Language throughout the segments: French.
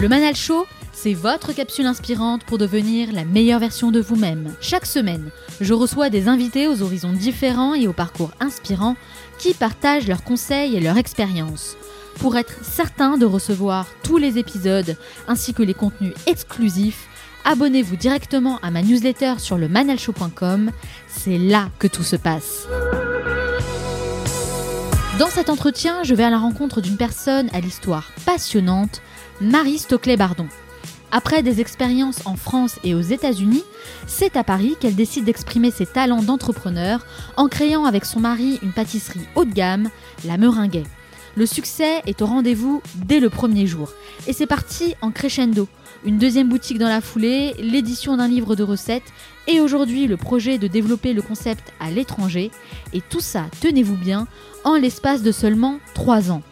Le Manal Show, c'est votre capsule inspirante pour devenir la meilleure version de vous-même. Chaque semaine, je reçois des invités aux horizons différents et aux parcours inspirants qui partagent leurs conseils et leurs expériences. Pour être certain de recevoir tous les épisodes ainsi que les contenus exclusifs, abonnez-vous directement à ma newsletter sur le manalshow.com. C'est là que tout se passe. Dans cet entretien, je vais à la rencontre d'une personne à l'histoire passionnante Marie Stoclet-Bardon. Après des expériences en France et aux États-Unis, c'est à Paris qu'elle décide d'exprimer ses talents d'entrepreneur en créant avec son mari une pâtisserie haut de gamme, la Meringuet. Le succès est au rendez-vous dès le premier jour. Et c'est parti en crescendo. Une deuxième boutique dans la foulée, l'édition d'un livre de recettes et aujourd'hui le projet de développer le concept à l'étranger. Et tout ça, tenez-vous bien, en l'espace de seulement 3 ans.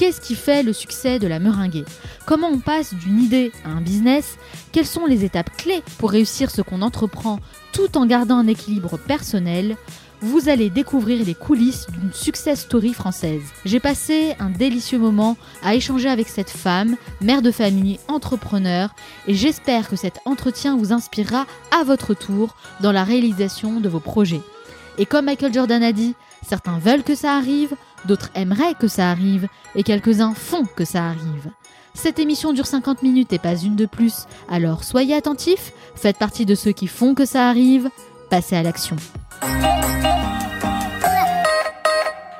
Qu'est-ce qui fait le succès de la meringuée? Comment on passe d'une idée à un business? Quelles sont les étapes clés pour réussir ce qu'on entreprend tout en gardant un équilibre personnel? Vous allez découvrir les coulisses d'une success story française. J'ai passé un délicieux moment à échanger avec cette femme, mère de famille, entrepreneur, et j'espère que cet entretien vous inspirera à votre tour dans la réalisation de vos projets. Et comme Michael Jordan a dit, certains veulent que ça arrive, d'autres aimeraient que ça arrive, et quelques-uns font que ça arrive. Cette émission dure 50 minutes et pas une de plus, alors soyez attentifs, faites partie de ceux qui font que ça arrive, passez à l'action.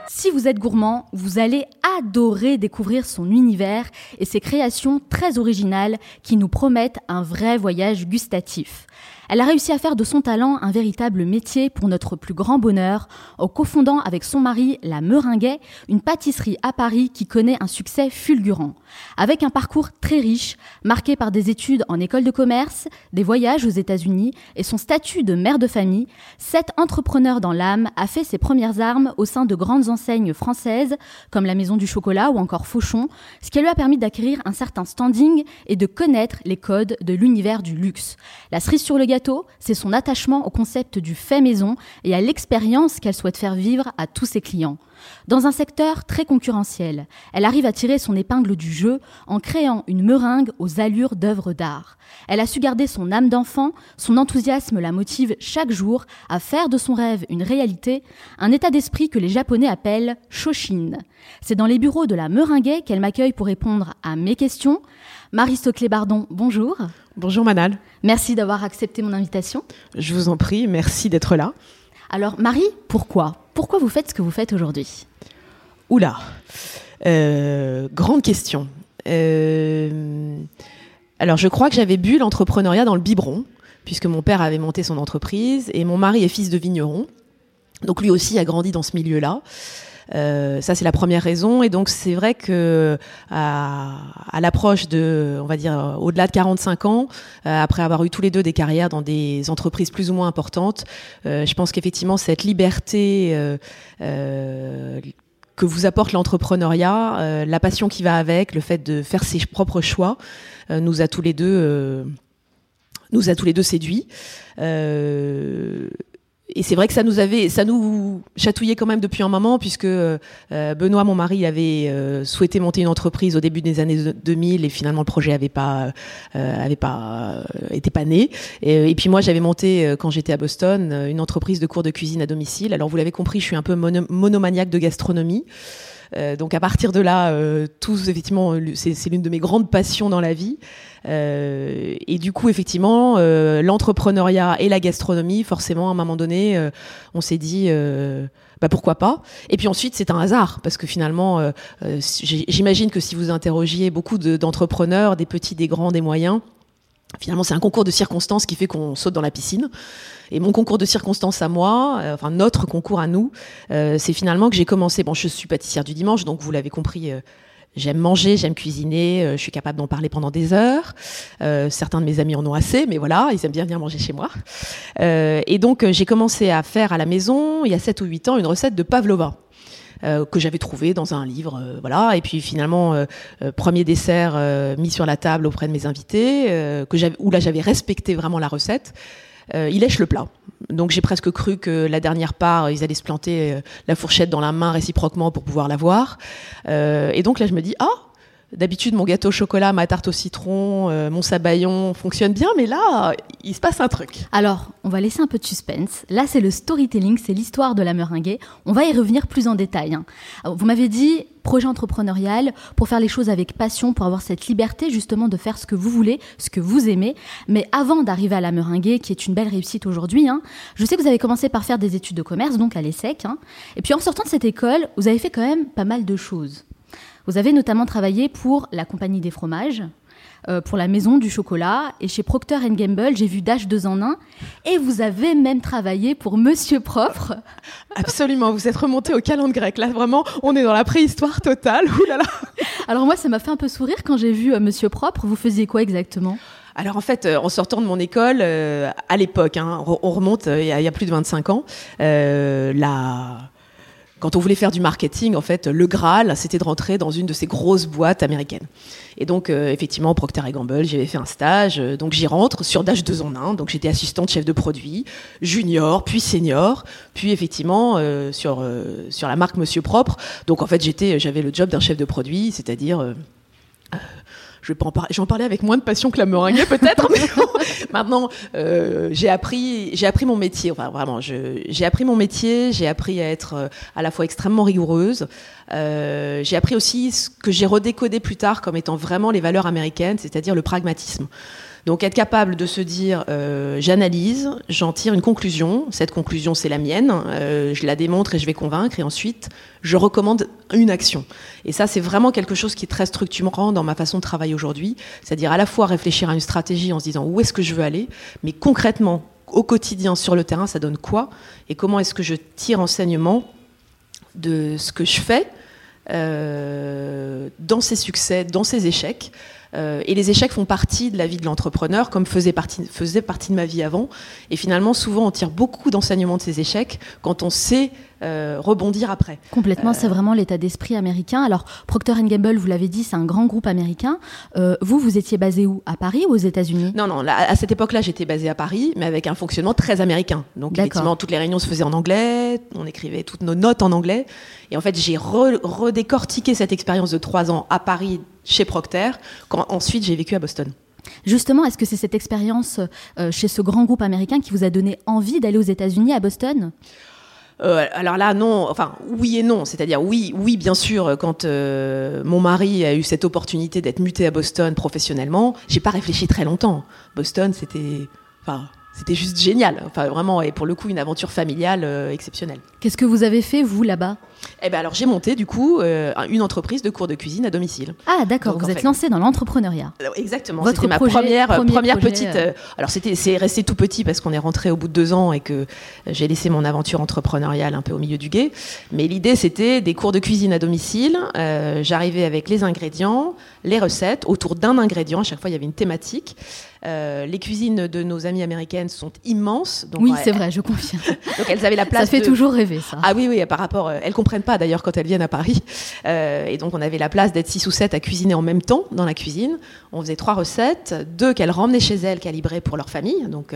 Si vous êtes gourmand, vous allez adorer découvrir son univers et ses créations très originales qui nous promettent un vrai voyage gustatif. Elle a réussi à faire de son talent un véritable métier pour notre plus grand bonheur en cofondant avec son mari La Meringuet, une pâtisserie à Paris qui connaît un succès fulgurant. Avec un parcours très riche, marqué par des études en école de commerce, des voyages aux États-Unis et son statut de mère de famille, cette entrepreneur dans l'âme a fait ses premières armes au sein de grandes enseignes françaises comme la Maison du Chocolat ou encore Fauchon, ce qui lui a permis d'acquérir un certain standing et de connaître les codes de l'univers du luxe. La cerise sur le c'est son attachement au concept du fait maison et à l'expérience qu'elle souhaite faire vivre à tous ses clients. Dans un secteur très concurrentiel, elle arrive à tirer son épingle du jeu en créant une meringue aux allures d'œuvres d'art. Elle a su garder son âme d'enfant, son enthousiasme la motive chaque jour à faire de son rêve une réalité, un état d'esprit que les Japonais appellent Shoshin. C'est dans les bureaux de la Meringuet qu'elle m'accueille pour répondre à mes questions. Marie Stoclet-Bardon, bonjour. Bonjour Manal. Merci d'avoir accepté mon invitation. Je vous en prie, merci d'être là. Alors Marie, pourquoi? Pourquoi vous faites ce que vous faites aujourd'hui? Oula, euh, grande question. Euh, alors je crois que j'avais bu l'entrepreneuriat dans le biberon, puisque mon père avait monté son entreprise et mon mari est fils de vigneron. Donc lui aussi a grandi dans ce milieu-là. Euh, ça, c'est la première raison. Et donc, c'est vrai que à, l'approche de, on va dire, au-delà de 45 ans, euh, après avoir eu tous les deux des carrières dans des entreprises plus ou moins importantes, euh, je pense qu'effectivement, cette liberté que vous apporte l'entrepreneuriat, la passion qui va avec, le fait de faire ses propres choix, nous a tous les deux nous a tous les deux séduits. Euh, et c'est vrai que ça nous avait, ça nous chatouillait quand même depuis un moment, puisque euh, Benoît, mon mari, avait euh, souhaité monter une entreprise au début des années 2000 et finalement le projet avait pas, euh, avait pas, était pas né. Et, puis moi, j'avais monté quand j'étais à Boston une entreprise de cours de cuisine à domicile. Alors vous l'avez compris, je suis un peu monomaniaque de gastronomie. Donc à partir de là, tous effectivement, c'est l'une de mes grandes passions dans la vie. et du coup, effectivement, l'entrepreneuriat et la gastronomie, forcément, à un moment donné, on s'est dit bah pourquoi pas Et puis ensuite, c'est un hasard parce que finalement, euh, euh, j'imagine que si vous interrogiez beaucoup d'entrepreneurs, des petits, des grands, des moyens, finalement, c'est un concours de circonstances qui fait qu'on saute dans la piscine. Et mon concours de circonstances à moi, euh, enfin notre concours à nous, c'est finalement que j'ai commencé. Bon, je suis pâtissière du dimanche, donc vous l'avez compris. J'aime manger, j'aime cuisiner, je suis capable d'en parler pendant des heures. certains de mes amis en ont assez, mais voilà, ils aiment bien venir manger chez moi. et donc j'ai commencé à faire à la maison, il y a 7 ou 8 ans, une recette de pavlova. Que j'avais trouvé dans un livre, voilà. Et puis finalement, premier dessert mis sur la table auprès de mes invités, que où là j'avais respecté vraiment la recette. il lèche le plat. Donc j'ai presque cru que la dernière part, ils allaient se planter euh, la fourchette dans la main réciproquement pour pouvoir la voir. Euh, et donc là, je me dis, ah, D'habitude, mon gâteau au chocolat, ma tarte au citron, euh, mon sabayon fonctionne bien, mais là, il se passe un truc. Alors, on va laisser un peu de suspense. Là, c'est le storytelling, c'est l'histoire de la meringuée. On va y revenir plus en détail. Hein. vous m'avez dit projet entrepreneurial pour faire les choses avec passion, pour avoir cette liberté justement de faire ce que vous voulez, ce que vous aimez. Mais avant d'arriver à la meringuée, qui est une belle réussite aujourd'hui, hein, je sais que vous avez commencé par faire des études de commerce, donc à l'ESSEC. Hein. et puis en sortant de cette école, vous avez fait quand même pas mal de choses. Vous avez notamment travaillé pour la Compagnie des fromages, euh, pour la Maison du chocolat, et chez Procter Gamble, j'ai vu Dash 2 en 1, et vous avez même travaillé pour Monsieur Propre. Absolument, vous êtes remonté au calendrier grec. Là, vraiment, on est dans la préhistoire totale. Ouh là là. Alors moi, ça m'a fait un peu sourire quand j'ai vu euh, Monsieur Propre. Vous faisiez quoi exactement? Alors en fait, euh, en sortant de mon école, à l'époque, hein, on remonte il y, a plus de 25 ans, la quand on voulait faire du marketing, en fait, le Graal, c'était de rentrer dans une de ces grosses boîtes américaines. Et donc, euh, effectivement, Procter Gamble, j'avais fait un stage. Euh, donc, j'y rentre sur Dash 2 en 1. Donc, j'étais assistante chef de produit, junior, puis senior, puis effectivement euh, sur sur la marque Monsieur Propre. Donc, en fait, j'avais le job d'un chef de produit, c'est-à-dire. J'en parlais avec moins de passion que la meringue peut-être, maintenant euh, j'ai appris, mon métier. Vraiment, j'ai appris mon métier. J'ai appris à être euh, à la fois extrêmement rigoureuse. Euh, j'ai appris aussi ce que j'ai redécodé plus tard comme étant vraiment les valeurs américaines, c'est-à-dire le pragmatisme. Donc être capable de se dire, euh, j'analyse, j'en tire une conclusion, cette conclusion c'est la mienne, euh, je la démontre et je vais convaincre, et ensuite je recommande une action. Et ça c'est vraiment quelque chose qui est très structurant dans ma façon de travailler aujourd'hui, c'est-à-dire à la fois réfléchir à une stratégie en se disant où est-ce que je veux aller, mais concrètement au quotidien sur le terrain ça donne quoi, et comment est-ce que je tire enseignement de ce que je fais euh, dans ses succès, dans ses échecs, euh, et les échecs font partie de la vie de l'entrepreneur, comme faisait partie, faisait partie de ma vie avant. Et finalement, souvent, on tire beaucoup d'enseignements de ces échecs quand on sait euh, rebondir après. Complètement, c'est euh, vraiment l'état d'esprit américain. Alors, Procter Gamble, vous l'avez dit, c'est un grand groupe américain. vous, vous étiez basé où? À Paris ou aux États-Unis? Non, non, à cette époque-là, j'étais basé à Paris, mais avec un fonctionnement très américain. Donc, effectivement, toutes les réunions se faisaient en anglais, on écrivait toutes nos notes en anglais. Et en fait, j'ai redécortiqué cette expérience de trois ans à Paris chez Procter, quand ensuite j'ai vécu à Boston. Justement, est-ce que c'est cette expérience euh, chez ce grand groupe américain qui vous a donné envie d'aller aux États-Unis, à Boston? Euh, alors là, non, enfin oui et non, c'est-à-dire oui, oui, bien sûr, quand euh, mon mari a eu cette opportunité d'être muté à Boston professionnellement, j'ai pas réfléchi très longtemps. Boston, c'était, enfin, c'était juste génial. Enfin, vraiment, et pour le coup, une aventure familiale euh, exceptionnelle. Qu'est-ce que vous avez fait, vous, là-bas? Eh ben alors, j'ai monté, du coup, euh, une entreprise de cours de cuisine à domicile. Ah, d'accord, vous êtes lancé dans l'entrepreneuriat. Exactement, c'était ma première, euh, première petite... alors, c'était, c'est resté tout petit parce qu'on est rentré au bout de deux ans et que j'ai laissé mon aventure entrepreneuriale un peu au milieu du guet. Mais l'idée, c'était des cours de cuisine à domicile. J'arrivais avec les ingrédients, les recettes, autour d'un ingrédient. À chaque fois, il y avait une thématique. Euh, les cuisines de nos amies américaines sont immenses. Donc, oui, c'est vrai, je confirme. donc elles avaient la place. Ça fait toujours rêver, ça. Ah oui, oui, par rapport. Euh, elles pas d'ailleurs quand elles viennent à Paris. Euh, et donc on avait la place d'être six ou sept à cuisiner en même temps dans la cuisine. On faisait trois recettes, deux qu'elles ramenaient chez elles calibrées pour leur famille. Donc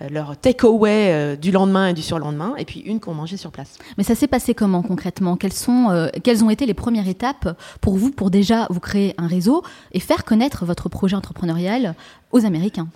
euh, leur take-away euh, du lendemain et du surlendemain, et puis une qu'on mangeait sur place. Mais ça s'est passé comment concrètement? Quelles, sont, euh, quelles ont été les premières étapes pour vous pour déjà vous créer un réseau et faire connaître votre projet entrepreneurial aux Américains?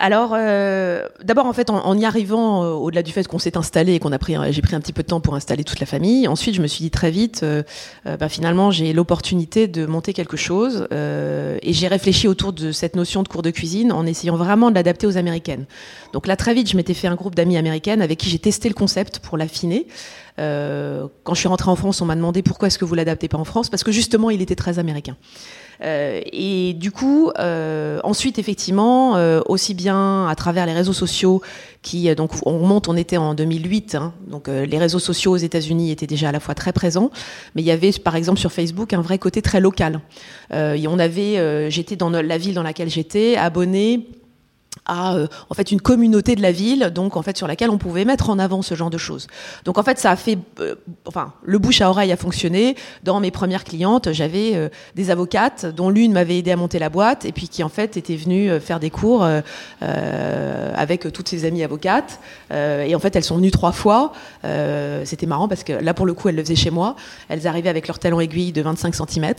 Alors, euh, d'abord, en fait, en, y arrivant, euh, au-delà du fait qu'on s'est installé et qu'on a pris, j'ai pris un petit peu de temps pour installer toute la famille. Ensuite, je me suis dit très vite, euh, bah, finalement, j'ai l'opportunité de monter quelque chose, et j'ai réfléchi autour de cette notion de cours de cuisine en essayant vraiment de l'adapter aux américaines. Donc là, très vite, je m'étais fait un groupe d'amis américaines avec qui j'ai testé le concept pour l'affiner. quand je suis rentrée en France, on m'a demandé pourquoi est-ce que vous l'adaptez pas en France, parce que justement, il était très américain. Euh, et du coup, euh, ensuite, effectivement, euh, aussi bien à travers les réseaux sociaux, qui donc on remonte, on était en 2008, hein, donc les réseaux sociaux aux États-Unis étaient déjà à la fois très présents, mais il y avait par exemple sur Facebook un vrai côté très local. et on avait, j'étais dans la ville dans laquelle j'étais, abonné à euh, en fait une communauté de la ville, donc en fait sur laquelle on pouvait mettre en avant ce genre de choses. Donc en fait ça a fait, euh, enfin le bouche à oreille a fonctionné. Dans mes premières clientes, j'avais euh, des avocates dont l'une m'avait aidé à monter la boîte et puis qui en fait était venue faire des cours avec toutes ses amies avocates. et en fait elles sont venues trois fois. C'était marrant parce que là pour le coup elles le faisaient chez moi. Elles arrivaient avec leur talon aiguille de 25 cm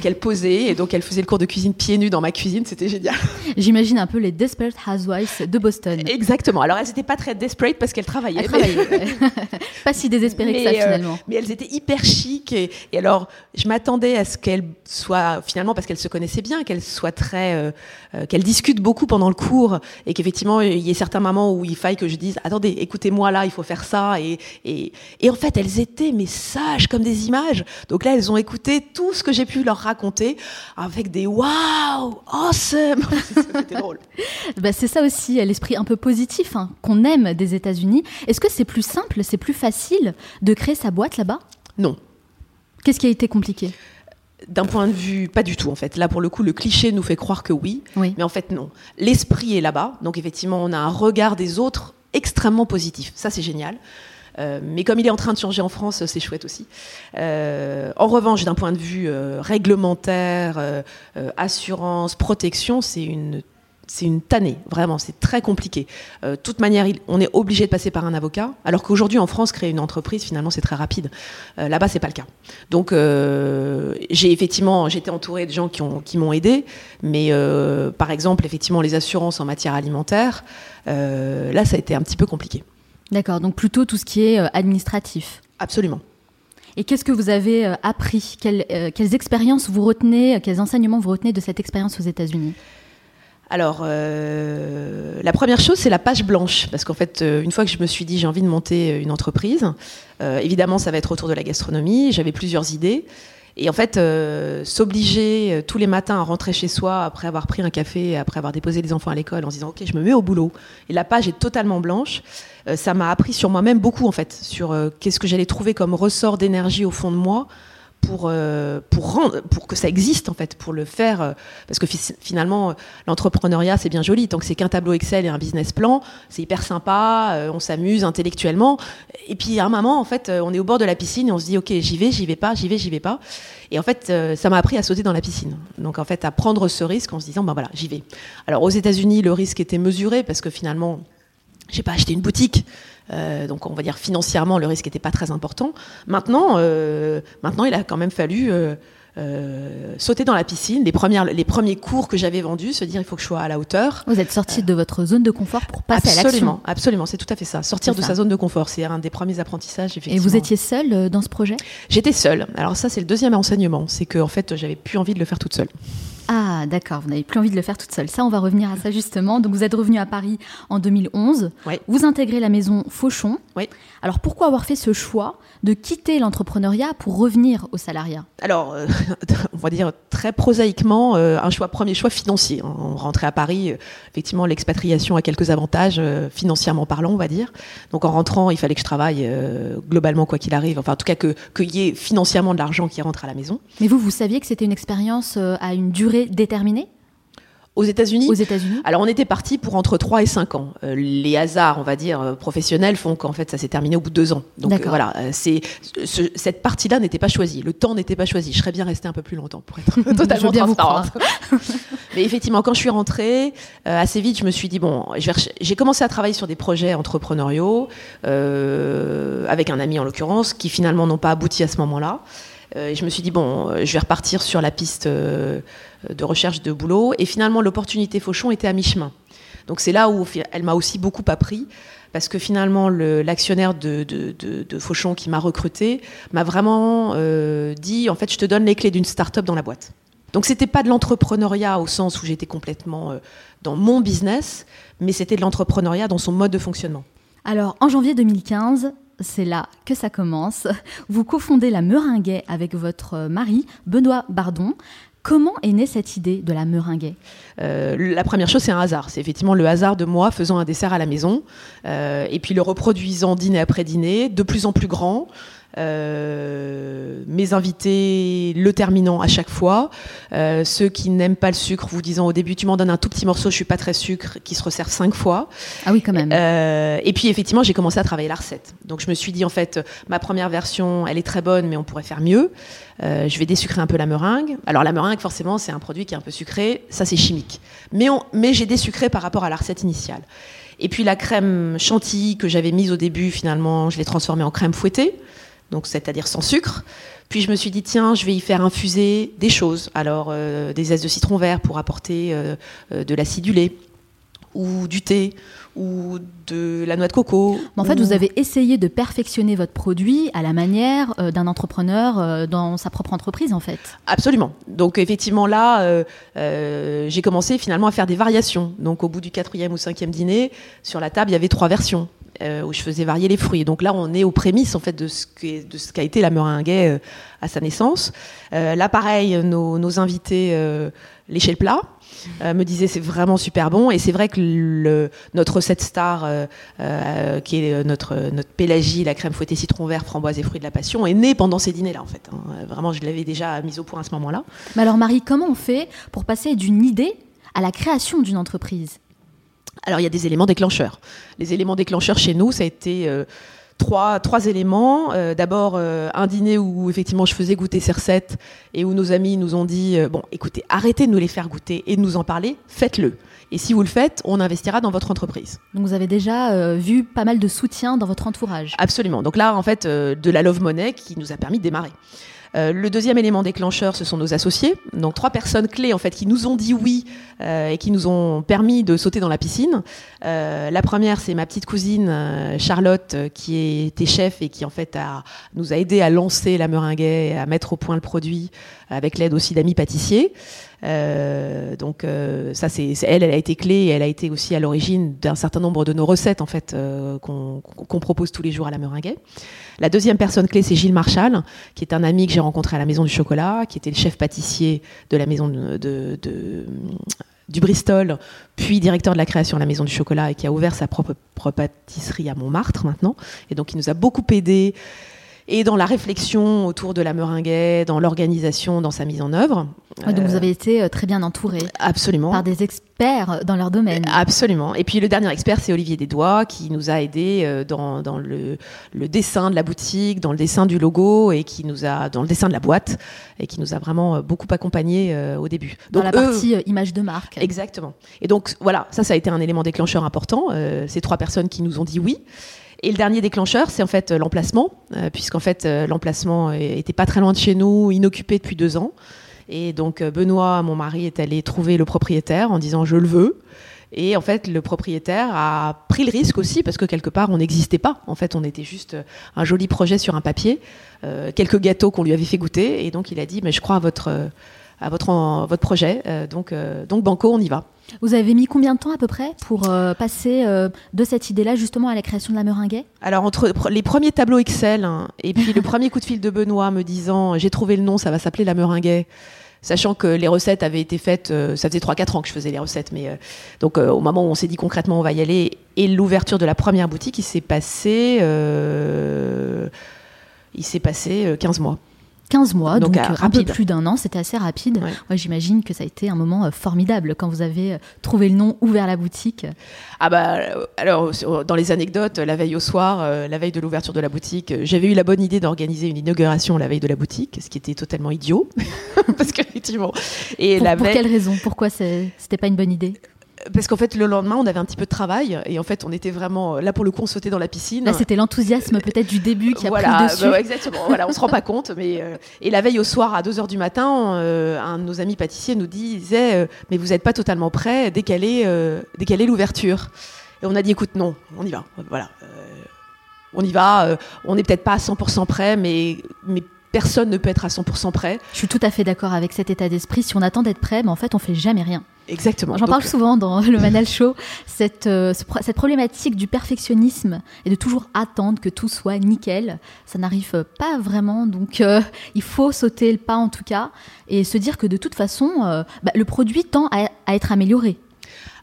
qu'elles posaient et donc elles faisaient le cours de cuisine pieds nus dans ma cuisine. C'était génial. J'imagine un peu les Desperate Housewives de Boston. Exactement. Alors elles n'étaient pas très desperate parce qu'elles travaillaient. pas si désespérées que ça euh, finalement. mais elles étaient hyper chic et, alors je m'attendais à ce qu'elles soient finalement parce qu'elles se connaissaient bien, qu'elles soient très, euh, euh, qu'elles discutent beaucoup pendant le cours et qu'effectivement il y ait certains moments où il faille que je dise attendez écoutez-moi là il faut faire ça et, et, et en fait elles étaient mais sages comme des images. Donc là elles ont écouté tout ce que j'ai pu leur raconter avec des wow awesome. C'était drôle. Bah, c'est ça aussi, l'esprit un peu positif hein, qu'on aime des États-Unis. Est-ce que c'est plus simple, c'est plus facile de créer sa boîte là-bas? Non. Qu'est-ce qui a été compliqué? D'un point de vue, pas du tout en fait. Là, pour le coup, le cliché nous fait croire que oui, mais en fait non. L'esprit est là-bas, donc effectivement, on a un regard des autres extrêmement positif. Ça, c'est génial. Euh, mais comme il est en train de changer en France, c'est chouette aussi. Euh, en revanche, d'un point de vue euh, réglementaire, assurance, protection, c'est une c'est une tannée, vraiment, c'est très compliqué. De euh, toute manière, on est obligé de passer par un avocat, alors qu'aujourd'hui en France, créer une entreprise, finalement, c'est très rapide. Euh, là-bas, c'est pas le cas. Donc, euh, j'ai effectivement, j'étais entourée de gens qui, ont, qui m'ont aidé, mais par exemple, effectivement, les assurances en matière alimentaire, là, ça a été un petit peu compliqué. D'accord, donc plutôt tout ce qui est administratif. Absolument. Et qu'est-ce que vous avez appris? Quelles, quelles expériences vous retenez, quels enseignements vous retenez de cette expérience aux États-Unis? Alors, euh, la première chose, c'est la page blanche, parce qu'en fait, euh, une fois que je me suis dit j'ai envie de monter euh, une entreprise, évidemment, ça va être autour de la gastronomie. J'avais plusieurs idées, et en fait, s'obliger tous les matins à rentrer chez soi après avoir pris un café, après avoir déposé les enfants à l'école, en se disant ok, je me mets au boulot, et la page est totalement blanche, ça m'a appris sur moi-même beaucoup en fait, sur qu'est-ce que j'allais trouver comme ressort d'énergie au fond de moi pour, euh, pour, que ça existe, en fait, pour le faire. Euh, parce que finalement, l'entrepreneuriat, c'est bien joli. Tant que c'est qu'un tableau Excel et un business plan, c'est hyper sympa, euh, on s'amuse intellectuellement. Et puis, à un moment, en fait, on est au bord de la piscine et on se dit, OK, j'y vais, j'y vais pas, j'y vais, j'y vais pas. Et en fait, ça m'a appris à sauter dans la piscine. Donc, en fait, à prendre ce risque en se disant, ben voilà, j'y vais. Alors, aux États-Unis, le risque était mesuré parce que finalement, j'ai pas acheté une boutique. Euh, donc on va dire financièrement le risque n'était pas très important. Maintenant, euh, maintenant il a quand même fallu euh, sauter dans la piscine. Les, premières, les premiers cours que j'avais vendus, se dire il faut que je sois à la hauteur. Vous êtes sorti de votre zone de confort pour passer à l'action. Absolument, absolument, c'est tout à fait ça. Sortir de sa zone de confort, c'est un des premiers apprentissages. Et vous étiez seule dans ce projet? J'étais seule. Alors ça c'est le deuxième enseignement, c'est que en fait j'avais plus envie de le faire toute seule. Ah, d'accord, vous n'avez plus envie de le faire toute seule. Ça, on va revenir à ça justement. Donc, vous êtes revenu à Paris en 2011. Vous intégrez la maison Fauchon. Oui. Alors, pourquoi avoir fait ce choix de quitter l'entrepreneuriat pour revenir au salariat? Alors, euh, on va dire très prosaïquement, euh, un choix, premier choix financier. On rentrait à Paris, euh, effectivement, l'expatriation a quelques avantages, financièrement parlant, on va dire. Donc, en rentrant, il fallait que je travaille globalement, quoi qu'il arrive. Enfin, en tout cas, qu'il y ait financièrement de l'argent qui rentre à la maison. Mais vous, vous saviez que c'était une expérience à une durée déterminé aux États-Unis Aux États-Unis. Alors on était parti pour entre 3 et 5 ans. Euh, les hasards, on va dire, euh, professionnels font qu'en fait ça s'est terminé au bout de 2 ans. Donc euh, voilà, c'est cette partie-là n'était pas choisie. Le temps n'était pas choisi. Je serais bien resté un peu plus longtemps pour être totalement transparente. Mais effectivement, quand je suis rentrée, assez vite, je me suis dit bon, j'ai commencé à travailler sur des projets entrepreneuriaux avec un ami en l'occurrence, qui finalement n'ont pas abouti à ce moment-là. je me suis dit, bon, je vais repartir sur la piste de recherche de boulot. Et finalement, l'opportunité Fauchon était à mi-chemin. Donc c'est là où elle m'a aussi beaucoup appris parce que finalement l'actionnaire de, de, Fauchon qui m'a recruté m'a vraiment euh, dit en fait je te donne les clés d'une start-up dans la boîte. Donc c'était pas de l'entrepreneuriat au sens où j'étais complètement euh, dans mon business, mais c'était de l'entrepreneuriat dans son mode de fonctionnement. Alors en janvier 2015, c'est là que ça commence. Vous cofondez la Meringuet avec votre mari, Benoît Bardon. Comment est née cette idée de la meringuée euh, La première chose, c'est un hasard. C'est effectivement le hasard de moi faisant un dessert à la maison euh, et puis le reproduisant dîner après dîner, de plus en plus grand. Euh, mes invités le terminant à chaque fois. Euh, ceux qui n'aiment pas le sucre, vous disant au début, tu m'en donnes un tout petit morceau, je suis pas très sucre, qui se resserre cinq fois. Ah oui, quand même. Euh, et puis effectivement, j'ai commencé à travailler la recette. Donc je me suis dit, en fait, ma première version, elle est très bonne, mais on pourrait faire mieux. je vais désucrer un peu la meringue. Alors la meringue, forcément, c'est un produit qui est un peu sucré. Ça, c'est chimique. Mais, mais j'ai désucré par rapport à la recette initiale. Et puis la crème chantilly que j'avais mise au début, finalement, je l'ai transformée en crème fouettée donc c'est-à-dire sans sucre. Puis je me suis dit, tiens, je vais y faire infuser des choses. Alors, euh, des zestes de citron vert pour apporter euh, euh, de l'acidulé, ou du thé, ou de la noix de coco. en fait, vous avez essayé de perfectionner votre produit à la manière d'un entrepreneur dans sa propre entreprise, en fait. Absolument. Donc, effectivement, là, j'ai commencé finalement à faire des variations. Donc, au bout du quatrième ou cinquième dîner, sur la table, il y avait trois versions. Euh, où je faisais varier les fruits. Donc là, on est aux prémices en fait de ce qu'a été la meringue euh, à sa naissance. Euh, là, pareil, nos, nos invités léchaient le plat. me disaient c'est vraiment super bon et c'est vrai que notre recette star qui est notre notre pélagie la crème fouettée citron vert framboise et fruits de la passion est née pendant ces dîners là en fait hein. vraiment je l'avais déjà mise au point à ce moment là mais alors Marie comment on fait pour passer d'une idée à la création d'une entreprise? Alors il y a des éléments déclencheurs. Les éléments déclencheurs chez nous, ça a été euh, trois, trois éléments. Euh, d'abord euh, un dîner où effectivement je faisais goûter ces recettes et où nos amis nous ont dit bon écoutez arrêtez de nous les faire goûter et de nous en parler, faites-le. Et si vous le faites, on investira dans votre entreprise. Donc vous avez déjà vu pas mal de soutien dans votre entourage. Absolument. Donc là en fait de la love money qui nous a permis de démarrer. Euh, le deuxième élément déclencheur, ce sont nos associés. Donc trois personnes clés en fait qui nous ont dit oui euh, et qui nous ont permis de sauter dans la piscine. Euh, la première, c'est ma petite cousine Charlotte qui était chef et qui en fait a, nous a aidé à lancer la meringue, à mettre au point le produit avec l'aide aussi d'amis pâtissiers. Euh, donc euh, ça, c'est elle, elle a été clé et elle a été aussi à l'origine d'un certain nombre de nos recettes en fait euh, qu'on propose tous les jours à la Meringuet. La deuxième personne clé, c'est Gilles Marchal, qui est un ami que j'ai rencontré à la Maison du Chocolat, qui était le chef pâtissier de la Maison de, du Bristol, puis directeur de la création à la Maison du Chocolat et qui a ouvert sa propre, pâtisserie à Montmartre maintenant. Et donc il nous a beaucoup aidé et dans la réflexion autour de la meringue, dans l'organisation, dans sa mise en œuvre. donc vous avez été euh, très bien entouré. Absolument. Par des experts dans leur domaine. Absolument. Et puis le dernier expert, c'est Olivier Desdois, qui nous a aidés euh, dans, dans le, le, dessin de la boutique, dans le dessin du logo et qui nous a dans le dessin de la boîte et qui nous a vraiment euh, beaucoup accompagnés au début. Donc, dans la partie image de marque. Exactement. Et donc voilà, ça, ça a été un élément déclencheur important. ces trois personnes qui nous ont dit oui. Et le dernier déclencheur, c'est en fait euh, l'emplacement, euh, puisqu'en fait euh, l'emplacement était pas très loin de chez nous, inoccupé depuis deux ans. Et donc Benoît, mon mari, est allé trouver le propriétaire en disant je le veux. Et en fait, le propriétaire a pris le risque aussi parce que quelque part, on n'existait pas. En fait, on était juste un joli projet sur un papier, quelques gâteaux qu'on lui avait fait goûter. Et donc, il a dit, mais je crois à votre, à votre, votre projet. donc, donc, Banco, on y va. Vous avez mis combien de temps à peu près pour euh, passer euh, de cette idée-là justement à la création de la meringue Alors entre les premiers tableaux Excel hein, et puis le premier coup de fil de Benoît me disant j'ai trouvé le nom, ça va s'appeler la meringue. Sachant que les recettes avaient été faites, euh, ça faisait 3-4 ans que je faisais les recettes, mais donc au moment où on s'est dit concrètement on va y aller, et l'ouverture de la première boutique, il s'est passé, il s'est passé 15 mois. 15 mois, donc, euh, un peu plus d'un an, c'était assez rapide. Moi, j'imagine que ça a été un moment euh, formidable quand vous avez euh, trouvé le nom, ouvert la boutique. Ah bah alors dans les anecdotes, la veille au soir, la veille de l'ouverture de la boutique, j'avais eu la bonne idée d'organiser une inauguration la veille de la boutique, ce qui était totalement idiot, parce qu'effectivement. Et pour, la pour quelle raison? Pourquoi c'était pas une bonne idée? Parce qu'en fait, le lendemain, on avait un petit peu de travail et en fait, on était vraiment là pour le coup, on sautait dans la piscine. Là, c'était l'enthousiasme peut-être du début qui a voilà, pris le dessus. bah ouais, exactement. voilà, on se rend pas compte, mais euh, et la veille au soir à 2 h du matin, euh, un de nos amis pâtissiers nous disait euh, mais vous n'êtes pas totalement prêt euh, qu'elle est l'ouverture. Et on a dit écoute non, on y va. Voilà. Euh, on y va, euh, on n'est peut-être pas à 100% prêt, mais, mais personne ne peut être à 100% prêt. Je suis tout à fait d'accord avec cet état d'esprit. Si on attend d'être prêt, mais en fait, on fait jamais rien. Exactement. J'en parle souvent dans le Manal Show, cette, euh, cette problématique du perfectionnisme et de toujours attendre que tout soit nickel. Ça n'arrive pas vraiment, donc euh, il faut sauter le pas en tout cas et se dire que de toute façon, euh, bah, le produit tend à, à être amélioré.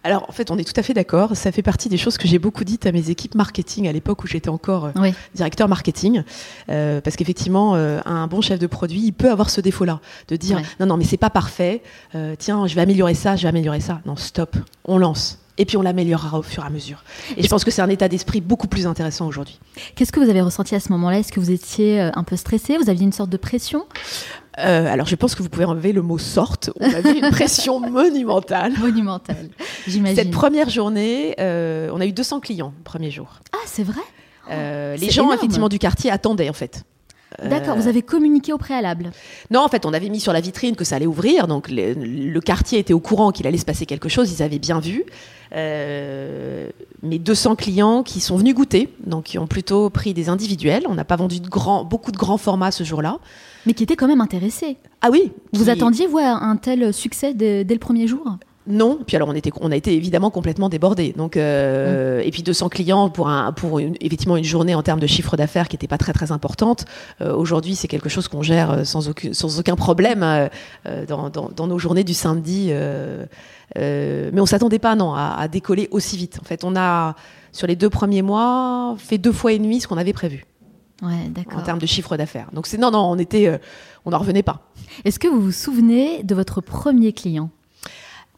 Alors, en fait, on est tout à fait d'accord. Ça fait partie des choses que j'ai beaucoup dites à mes équipes marketing à l'époque où j'étais encore euh, Oui. directeur marketing. Euh, parce qu'effectivement, euh, un bon chef de produit, il peut avoir ce défaut-là. De dire, Ouais. non, non, mais c'est pas parfait. Euh, tiens, je vais améliorer ça, je vais améliorer ça. Non, stop. On lance. Et puis on l'améliorera au fur et à mesure. Et je pense que c'est un état d'esprit beaucoup plus intéressant aujourd'hui. Qu'est-ce que vous avez ressenti à ce moment-là? Est-ce que vous étiez un peu stressé? Vous aviez une sorte de pression? Euh, alors je pense que vous pouvez enlever le mot sorte. On avait une pression monumentale. monumentale J'imagine. Cette première journée, euh, on a eu 200 clients premier jour. Ah, c'est vrai? Euh, les c'est gens énorme. effectivement du quartier attendaient en fait. Euh, D'accord, vous avez communiqué au préalable. Non, en fait, on avait mis sur la vitrine que ça allait ouvrir, donc le, le quartier était au courant qu'il allait se passer quelque chose, ils avaient bien vu. Euh, mais 200 clients qui sont venus goûter, donc qui ont plutôt pris des individuels. On n'a pas vendu de beaucoup de grands formats ce jour-là. Mais qui était quand même intéressé. Ah oui. Vous qui- attendiez, vous, à un tel succès dès, dès le premier jour? Non. Puis alors, on, était, on a été évidemment complètement débordés. Donc, euh, Mmh. Et puis 200 clients pour, un, pour une- effectivement une journée en termes de chiffre d'affaires qui n'était pas très très importante. Euh, Aujourd'hui, c'est quelque chose qu'on gère euh, sans aucun, sans aucun problème euh, dans, dans- dans nos journées du samedi. mais on s'attendait pas non à, à décoller aussi vite. En fait, on a sur les deux premiers mois fait deux fois et demi ce qu'on avait prévu Ouais, en termes de chiffre d'affaires. Donc c'est non non, on était, euh, on n'en revenait pas. Est-ce que vous vous souvenez de votre premier client?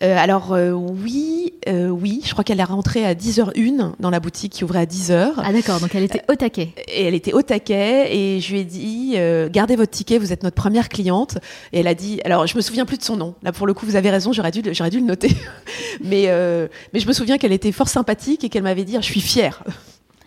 Euh, alors euh, oui, euh, oui, je crois qu'elle est rentrée à 10h01 dans la boutique qui ouvrait à 10h. Ah d'accord, donc elle était au taquet. Et elle était au taquet et je lui ai dit gardez votre ticket, vous êtes notre première cliente. Et elle a dit alors je me souviens plus de son nom. Là pour le coup vous avez raison, j'aurais dû le- j'aurais dû le noter. mais mais je me souviens qu'elle était fort sympathique et qu'elle m'avait dit je suis fière.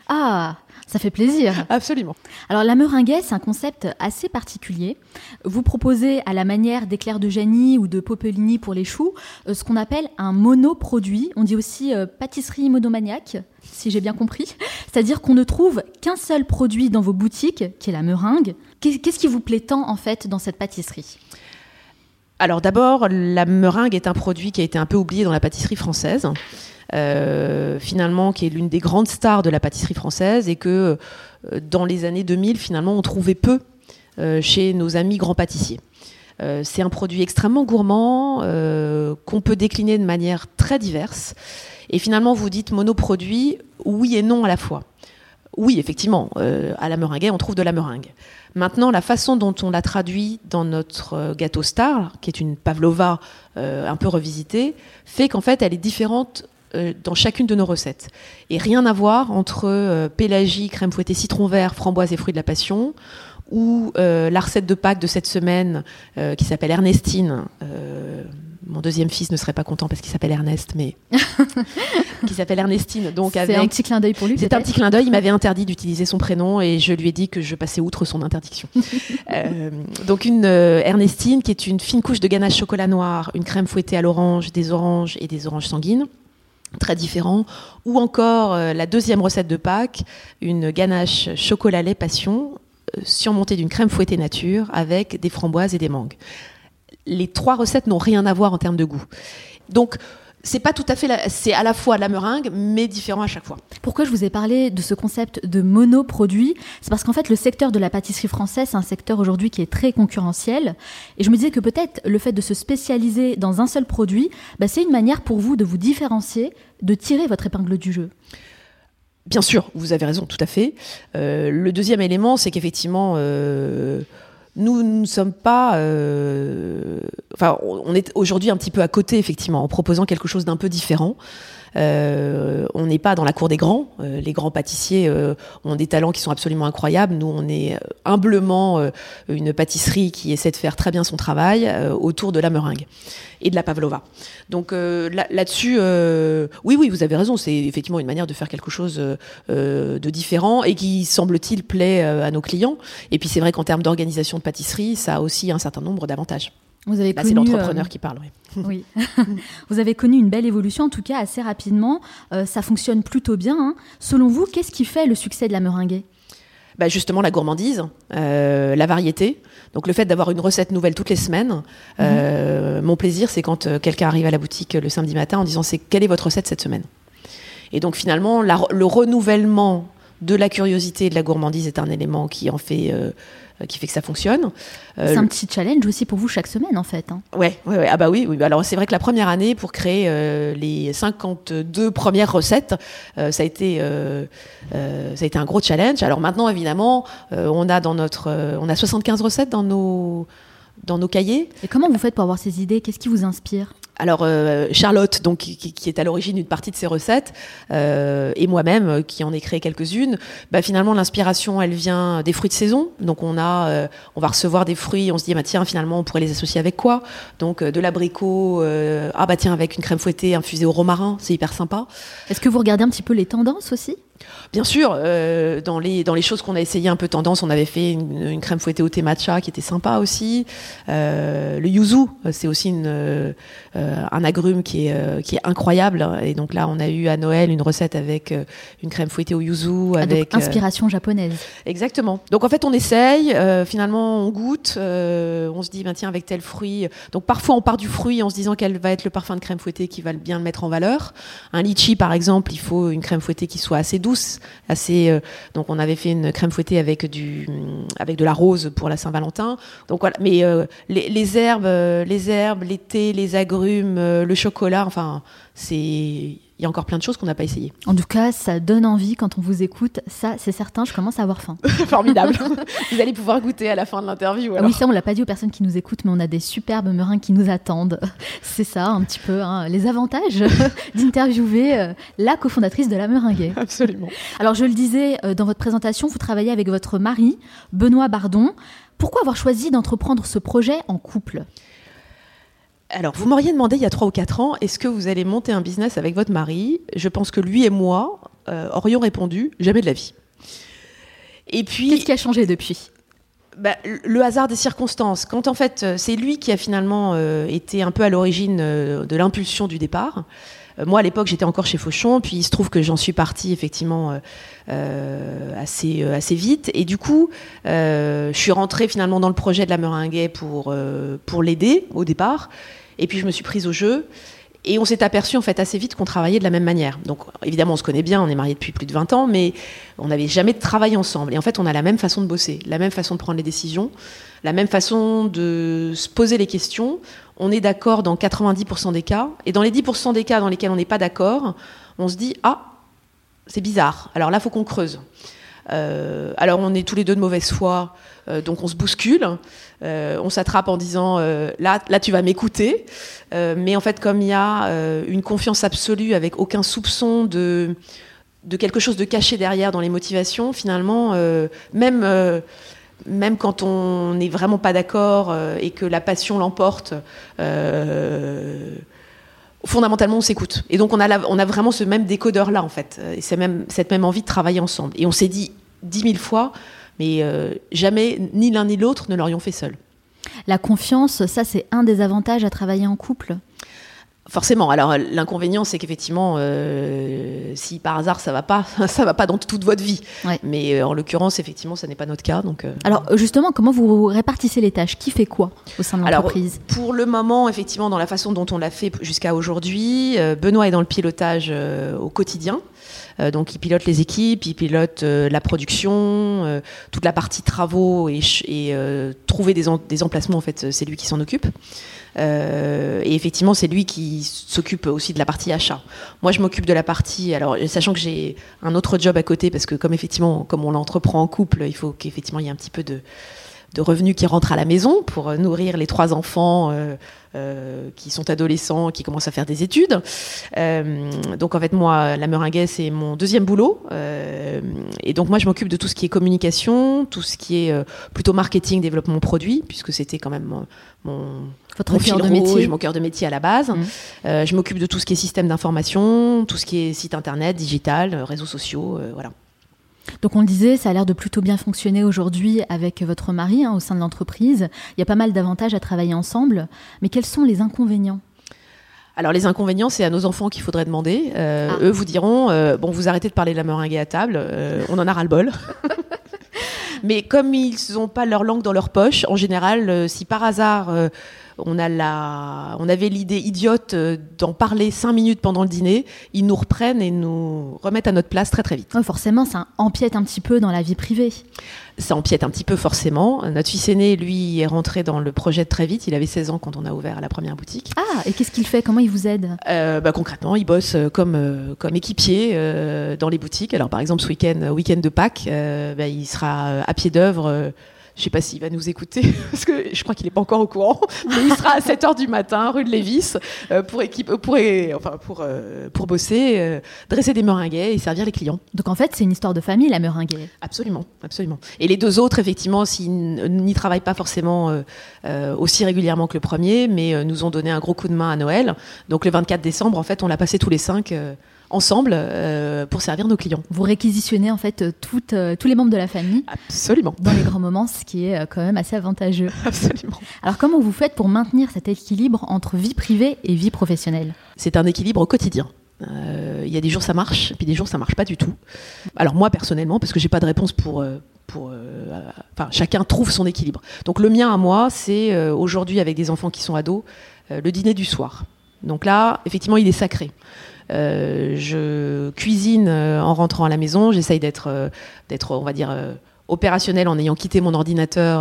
Ah, ça fait plaisir. Absolument. Alors la meringuée, c'est un concept assez particulier. Vous proposez à la manière d'éclair de Janie ou de Popelini pour les choux, euh, ce qu'on appelle un monoproduit. On dit aussi euh, pâtisserie monomaniaque, si j'ai bien compris. C'est-à-dire qu'on ne trouve qu'un seul produit dans vos boutiques, qui est la meringue. Qu'est- Qu'est-ce qui vous plaît tant en fait dans cette pâtisserie? Alors d'abord, la meringue est un produit qui a été un peu oublié dans la pâtisserie française. Euh, finalement, qui est l'une des grandes stars de la pâtisserie française et que euh, dans les années 2000, finalement, on trouvait peu euh, chez nos amis grands pâtissiers. C'est un produit extrêmement gourmand qu'on peut décliner de manière très diverse. Et finalement, vous dites monoproduit, oui et non à la fois. Oui, effectivement, à la meringue, on trouve de la meringue. Maintenant, la façon dont on l'a traduit dans notre gâteau star, qui est une pavlova un peu revisitée, fait qu'en fait, elle est différente dans chacune de nos recettes. Et rien à voir entre euh, pélagie, crème fouettée, citron vert, framboise et fruits de la passion, ou euh, la recette de Pâques de cette semaine euh, qui s'appelle Ernestine. Euh, mon deuxième fils ne serait pas content parce qu'il s'appelle Ernest, mais qui s'appelle Ernestine. Donc C'est avec un petit clin d'œil pour lui. c'est un petit clin d'œil. Il m'avait interdit d'utiliser son prénom et je lui ai dit que je passais outre son interdiction. Euh, donc une euh, Ernestine qui est une fine couche de ganache chocolat noir, une crème fouettée à l'orange, des oranges et des oranges sanguines très différents, ou encore euh, la deuxième recette de Pâques, une ganache chocolat lait passion euh, surmontée d'une crème fouettée nature avec des framboises et des mangues. Les trois recettes n'ont rien à voir en termes de goût. Donc c'est pas tout à fait, la- c'est à la fois la meringue, mais différent à chaque fois. Pourquoi je vous ai parlé de ce concept de monoproduit? C'est parce qu'en fait, le secteur de la pâtisserie française, c'est un secteur aujourd'hui qui est très concurrentiel. Et je me disais que peut-être le fait de se spécialiser dans un seul produit, bah, c'est une manière pour vous de vous différencier, de tirer votre épingle du jeu. Bien sûr, vous avez raison, tout à fait. Euh, le deuxième élément, c'est qu'effectivement, euh, nous ne sommes pas, euh, enfin, on est aujourd'hui un petit peu à côté, effectivement, en proposant quelque chose d'un peu différent. Euh, on n'est pas dans la cour des grands. Euh, les grands pâtissiers euh, ont des talents qui sont absolument incroyables. Nous, on est humblement une pâtisserie qui essaie de faire très bien son travail autour de la meringue et de la pavlova. Donc là-dessus, oui, oui, vous avez raison. C'est effectivement une manière de faire quelque chose de différent et qui, semble-t-il, plaît à nos clients. Et puis c'est vrai qu'en termes d'organisation de pâtisserie, ça a aussi un certain nombre d'avantages. Vous avez c'est l'entrepreneur qui parle. Oui. vous avez connu une belle évolution, en tout cas assez rapidement. Euh, ça fonctionne plutôt bien. Hein. Selon vous, qu'est-ce qui fait le succès de la meringue bah justement la gourmandise, euh, la variété. Donc le fait d'avoir une recette nouvelle toutes les semaines. Euh, mhm. Mon plaisir, c'est quand quelqu'un arrive à la boutique le samedi matin en disant c'est quelle est votre recette cette semaine? Et donc finalement, le renouvellement de la curiosité et de la gourmandise est un élément qui en fait euh, qui fait que ça fonctionne. Euh, c'est un petit challenge aussi pour vous chaque semaine en fait. Hein. Ouais, ouais, ouais, ah bah oui, oui. Alors c'est vrai que la première année pour créer euh, les 52 premières recettes, ça a été ça a été un gros challenge. Alors maintenant évidemment, on a dans notre on a 75 recettes dans nos dans nos cahiers. Et comment vous faites pour avoir ces idées? Qu'est-ce qui vous inspire? Alors euh, Charlotte, donc qui, est à l'origine d'une partie de ces recettes, euh, et moi-même euh, qui en ai créé quelques-unes, bah, finalement l'inspiration elle vient des fruits de saison. Donc on a, on va recevoir des fruits, on se dit bah tiens finalement on pourrait les associer avec quoi? Donc de l'abricot, ah bah tiens avec une crème fouettée infusée au romarin, c'est hyper sympa. Est-ce que vous regardez un petit peu les tendances aussi? Bien sûr, euh, dans, les, dans les choses qu'on a essayé un peu tendance, on avait fait une, crème fouettée au thé matcha qui était sympa aussi. Euh, le yuzu, c'est aussi une, euh, un agrume qui est, qui est incroyable. Et donc là, on a eu à Noël une recette avec une crème fouettée au yuzu. Ah, avec, inspiration japonaise. Exactement. Donc en fait, on essaye, finalement, on goûte, on se dit, ben, tiens, avec tel fruit. Donc parfois, on part du fruit en se disant quel va être le parfum de crème fouettée qui va bien le mettre en valeur. Un litchi, par exemple, il faut une crème fouettée qui soit assez douce, assez. Euh, donc on avait fait une crème fouettée avec du avec de la rose pour la Saint-Valentin. Mais euh, les, herbes, euh, les herbes, les thés, les agrumes, le chocolat. Enfin, c'est il y a encore plein de choses qu'on n'a pas essayées. En tout cas, ça donne envie quand on vous écoute. Ça, c'est certain, je commence à avoir faim. Formidable. vous allez pouvoir goûter à la fin de l'interview. Oui, ça, on l'a pas dit aux personnes qui nous écoutent, mais on a des superbes meringues qui nous attendent. C'est ça, un petit peu, hein, les avantages d'interviewer euh, la cofondatrice de la meringue. Absolument. Alors, je le disais euh, dans votre présentation, vous travaillez avec votre mari, Benoît Bardon. Pourquoi avoir choisi d'entreprendre ce projet en couple? Alors, vous m'auriez demandé il y a 3 ou 4 ans, est-ce que vous allez monter un business avec votre mari? Je pense que lui et moi euh, aurions répondu jamais de la vie. Et puis. Qu'est-ce qui a changé depuis? Bah, le hasard des circonstances. Quand en fait, euh, c'est lui qui a finalement euh, été un peu à l'origine de l'impulsion du départ. Moi, à l'époque, j'étais encore chez Fauchon, puis il se trouve que j'en suis partie effectivement assez, assez vite. Et du coup, je suis rentrée finalement dans le projet de la Meringuet pour, pour l'aider au départ. Et puis je me suis prise au jeu. Et on s'est aperçu en fait assez vite qu'on travaillait de la même manière. Donc évidemment on se connaît bien, on est mariés depuis plus de 20 ans, mais on n'avait jamais travaillé ensemble. Et en fait on a la même façon de bosser, la même façon de prendre les décisions, la même façon de se poser les questions. On est d'accord dans 90% des cas. Et dans les 10% des cas dans lesquels on n'est pas d'accord, on se dit ah c'est bizarre. Alors là faut qu'on creuse. Euh, alors on est tous les deux de mauvaise foi, euh, donc on se bouscule, euh, on s'attrape en disant là, là tu vas m'écouter, mais en fait comme il y a une confiance absolue avec aucun soupçon de quelque chose de caché derrière dans les motivations, finalement, même même quand on n'est vraiment pas d'accord et que la passion l'emporte, fondamentalement, on s'écoute. Et donc, on a, on a vraiment ce même décodeur-là, en fait. Et même, cette même envie de travailler ensemble. Et on s'est dit dix mille fois, mais euh, jamais ni l'un ni l'autre ne l'aurions fait seul. La confiance, ça, c'est un des avantages à travailler en couple? Forcément. Alors l'inconvénient, c'est qu'effectivement, euh, si par hasard ça va pas, ça va pas dans toute votre vie. Mais euh, en l'occurrence, effectivement, ce n'est pas notre cas. Donc. Euh, Alors justement, comment vous répartissez les tâches? Qui fait quoi au sein de l'entreprise? Pour le moment, effectivement, dans la façon dont on l'a fait jusqu'à aujourd'hui, Benoît est dans le pilotage au quotidien. Donc il pilote les équipes, il pilote la production, toute la partie travaux et, trouver des, emplacements. En fait, c'est lui qui s'en occupe. Euh, et effectivement, c'est lui qui s'occupe aussi de la partie achat. Moi, je m'occupe de la partie. Alors, sachant que j'ai un autre job à côté, parce que comme effectivement, comme on l'entreprend en couple, il faut qu'effectivement il y ait un petit peu de de revenus qui rentrent à la maison pour nourrir les trois enfants euh, qui sont adolescents, qui commencent à faire des études. Euh, donc en fait, moi, la meringue, c'est mon deuxième boulot. Euh, et donc moi, je m'occupe de tout ce qui est communication, tout ce qui est plutôt marketing, développement produit, puisque c'était quand même mon, Votre mon cœur de métier. mon cœur de métier à la base. Mmh. je m'occupe de tout ce qui est système d'information, tout ce qui est site internet, digital, réseaux sociaux, voilà. Donc on le disait, ça a l'air de plutôt bien fonctionner aujourd'hui avec votre mari hein, au sein de l'entreprise. Il y a pas mal d'avantages à travailler ensemble, mais quels sont les inconvénients? Alors les inconvénients, c'est à nos enfants qu'il faudrait demander. Euh, ah. Eux vous diront, euh, bon, vous arrêtez de parler de la meringue à table, euh, on en a ras le bol. Mais comme ils n'ont pas leur langue dans leur poche, en général, si par hasard on, a la, on avait l'idée idiote euh, d'en parler cinq minutes pendant le dîner, ils nous reprennent et nous remettent à notre place très très vite. forcément, ça empiète un petit peu dans la vie privée. Ça empiète un petit peu forcément. Notre fils aîné, lui, est rentré dans le projet très vite. Il avait 16 ans quand on a ouvert la première boutique. Ah, et qu'est-ce qu'il fait? Comment il vous aide? Euh, bah, Concrètement, il bosse euh, comme, équipier dans les boutiques. Alors par exemple, ce week-end week de Pâques, bah, il sera à pied d'œuvre je ne sais pas s'il va nous écouter, parce que je crois qu'il n'est pas encore au courant, mais il sera à 7h du matin, rue de Lévis, euh, pour, équipe, pour, enfin, pour, euh, pour bosser, euh, dresser des meringues et servir les clients. Donc en fait, c'est une histoire de famille, la meringue. Absolument, absolument. Et les deux autres, effectivement, s'ils n'y travaillent pas forcément aussi régulièrement que le premier, mais nous ont donné un gros coup de main à Noël. Donc le 24 décembre, en fait, on l'a passé tous les cinq ensemble euh, pour servir nos clients. Vous réquisitionnez en fait toutes, euh, tous les membres de la famille Absolument. dans les grands moments, ce qui est euh, quand même assez avantageux. Absolument. Alors comment vous faites pour maintenir cet équilibre entre vie privée et vie professionnelle? C'est un équilibre au quotidien. Il y a des jours ça marche, puis des jours ça marche pas du tout. Alors moi personnellement, parce que j'ai pas de réponse pour pour, enfin, chacun trouve son équilibre. Donc le mien à moi, c'est aujourd'hui avec des enfants qui sont ados, le dîner du soir. Donc là, effectivement, il est sacré. Euh, je cuisine euh, en rentrant à la maison. J'essaye d'être, euh, d'être, on va dire, opérationnel en ayant quitté mon ordinateur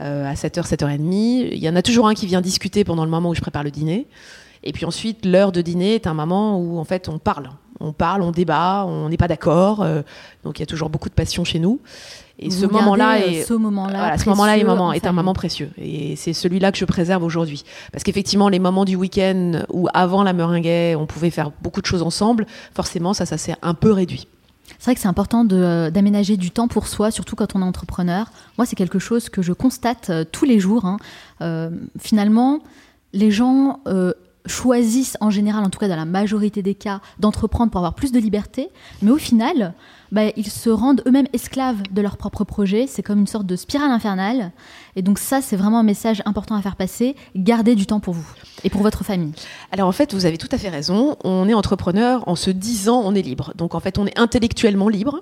à 7h, 7h30. Il y en a toujours un qui vient discuter pendant le moment où je prépare le dîner. Et puis ensuite, l'heure de dîner est un moment où en fait on parle. On parle, on débat, on n'est pas d'accord. donc il y a toujours beaucoup de passion chez nous. Et ce moment-là est, ce moment-là, ce moment-là est, moment, est un moment précieux. Et c'est celui-là que je préserve aujourd'hui. Parce qu'effectivement, les moments du week-end où avant la meringue, on pouvait faire beaucoup de choses ensemble, forcément, ça, ça s'est un peu réduit. C'est vrai que c'est important d'aménager du temps pour soi, surtout quand on est entrepreneur. Moi, c'est quelque chose que je constate euh, tous les jours. Hein. Euh, finalement, les gens euh, choisissent en général, en tout cas dans la majorité des cas, d'entreprendre pour avoir plus de liberté. Mais au final, bah, ils se rendent eux-mêmes esclaves de leur propre projet. C'est comme une sorte de spirale infernale. Et donc ça, c'est vraiment un message important à faire passer. Gardez du temps pour vous et pour votre famille. Alors en fait, vous avez tout à fait raison. On est entrepreneur en se disant on est libre. Donc en fait, on est intellectuellement libre.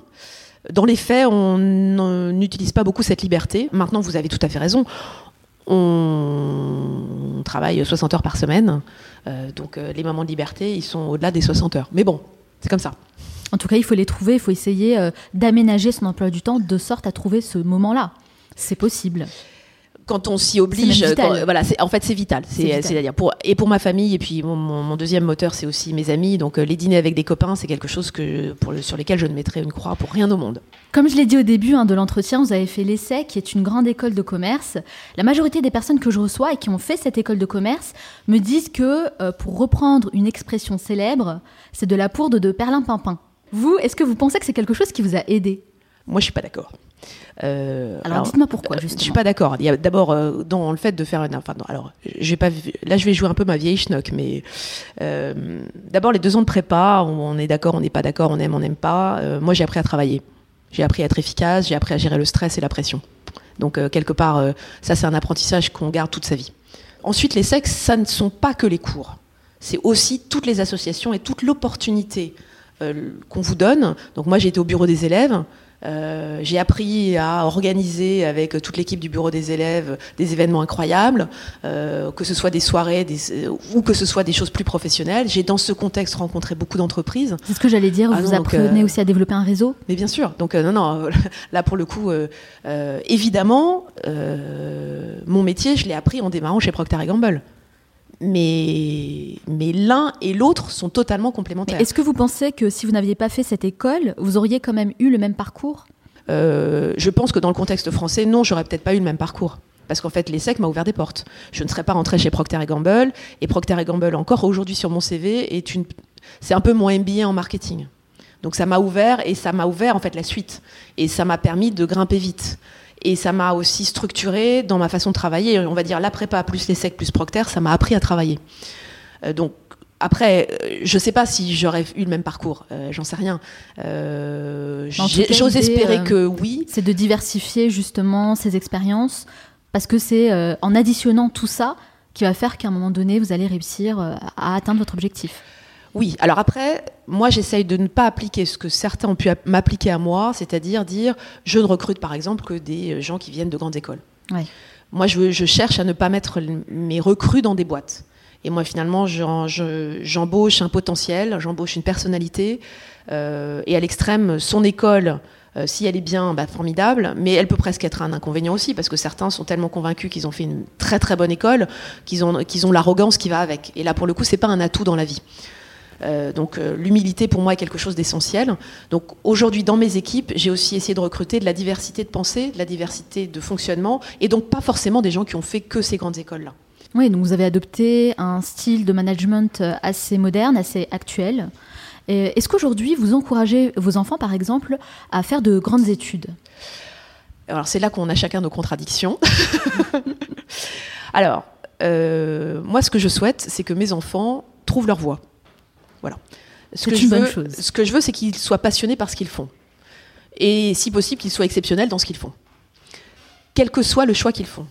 Dans les faits, on n'utilise pas beaucoup cette liberté. Maintenant, vous avez tout à fait raison. On travaille 60 heures par semaine. Euh, donc euh, les moments de liberté, ils sont au-delà des 60 heures. Mais bon, c'est comme ça. En tout cas, il faut les trouver, il faut essayer euh, d'aménager son emploi du temps de sorte à trouver ce moment-là. C'est possible quand on s'y oblige, voilà, en fait c'est vital. C'est-à-dire pour et pour ma famille et puis mon, deuxième moteur c'est aussi mes amis. Donc euh, les dîners avec des copains c'est quelque chose que pour le, sur lesquels je ne mettrai une croix pour rien au monde. Comme je l'ai dit au début hein, de l'entretien, vous avez fait l'essai qui est une grande école de commerce. La majorité des personnes que je reçois et qui ont fait cette école de commerce me disent que euh, pour reprendre une expression célèbre, c'est de la poudre de perlimpinpin. Vous, est-ce que vous pensez que c'est quelque chose qui vous a aidé? Moi, je suis pas d'accord. Euh, alors, dites-moi pourquoi, justement. Je suis pas d'accord. Il y a d'abord euh, dans le fait de faire une. Enfin, alors, j'ai pas. Là, je vais jouer un peu ma vieille schnock, mais euh, d'abord les deux ans de prépa, on, est d'accord, on n'est pas d'accord, on aime, on n'aime pas. moi, j'ai appris à travailler. J'ai appris à être efficace. J'ai appris à gérer le stress et la pression. Donc, quelque part, ça, c'est un apprentissage qu'on garde toute sa vie. Ensuite, les sexes, ça ne sont pas que les cours. C'est aussi toutes les associations et toute l'opportunité euh, qu'on vous donne. Donc moi j'ai été au bureau des élèves. Euh, j'ai appris à organiser avec toute l'équipe du bureau des élèves des événements incroyables, euh, que ce soit des soirées ou que ce soit des choses plus professionnelles. J'ai dans ce contexte rencontré beaucoup d'entreprises. C'est ce que j'allais dire, vous apprenez aussi à développer un réseau? Mais bien sûr, donc non, non, là pour le coup, évidemment, mon métier, je l'ai appris en démarrant chez Procter Gamble mais, mais l'un et l'autre sont totalement complémentaires. Est-ce que vous pensez que si vous n'aviez pas fait cette école, vous auriez quand même eu le même parcours? Je pense que dans le contexte français, non, j'aurais peut-être pas eu le même parcours. Parce qu'en fait, l'ESSEC m'a ouvert des portes. Je ne serais pas rentrée chez Procter Gamble. Et Procter Gamble, encore aujourd'hui sur mon CV, est une... c'est un peu mon MBA en marketing. Donc ça m'a ouvert et ça m'a ouvert en fait la suite. Et ça m'a permis de grimper vite. Et ça m'a aussi structuré dans ma façon de travailler. On va dire la prépa plus l'ESSEC plus Procter, ça m'a appris à travailler. Euh, donc après, euh, je ne sais pas si j'aurais eu le même parcours, euh, j'en sais rien. J'ose espérer que oui. C'est de diversifier justement ces expériences parce que c'est en additionnant tout ça qui va faire qu'à un moment donné, vous allez réussir à atteindre votre objectif. Oui, alors après, moi j'essaye de ne pas appliquer ce que certains ont pu m'appliquer à moi, c'est-à-dire dire je ne recrute par exemple que des euh, gens qui viennent de grandes écoles. Moi je, cherche à ne pas mettre mes recrues dans des boîtes. Et moi finalement j'embauche un potentiel, j'embauche une personnalité, et à l'extrême son école euh, si elle est bien, bah, formidable, mais elle peut presque être un inconvénient aussi, parce que certains sont tellement convaincus qu'ils ont fait une très très bonne école, qu'ils ont, qu'ils ont l'arrogance qui va avec. Et là, pour le coup, c'est pas un atout dans la vie. Euh, donc euh, l'humilité pour moi est quelque chose d'essentiel. Donc aujourd'hui dans mes équipes, j'ai aussi essayé de recruter de la diversité de pensée, de la diversité de fonctionnement, et donc pas forcément des gens qui ont fait que ces grandes écoles-là. Oui, donc vous avez adopté un style de management assez moderne, assez actuel. Est-ce qu'aujourd'hui, vous encouragez vos enfants, par exemple, à faire de grandes études? Alors, c'est là qu'on a chacun nos contradictions. Alors, euh, moi, ce que je souhaite, c'est que mes enfants trouvent leur voie. Voilà. Ce que, je veux, chose. ce que je veux, c'est qu'ils soient passionnés par ce qu'ils font. Et si possible, qu'ils soient exceptionnels dans ce qu'ils font. Quel que soit le choix qu'ils font.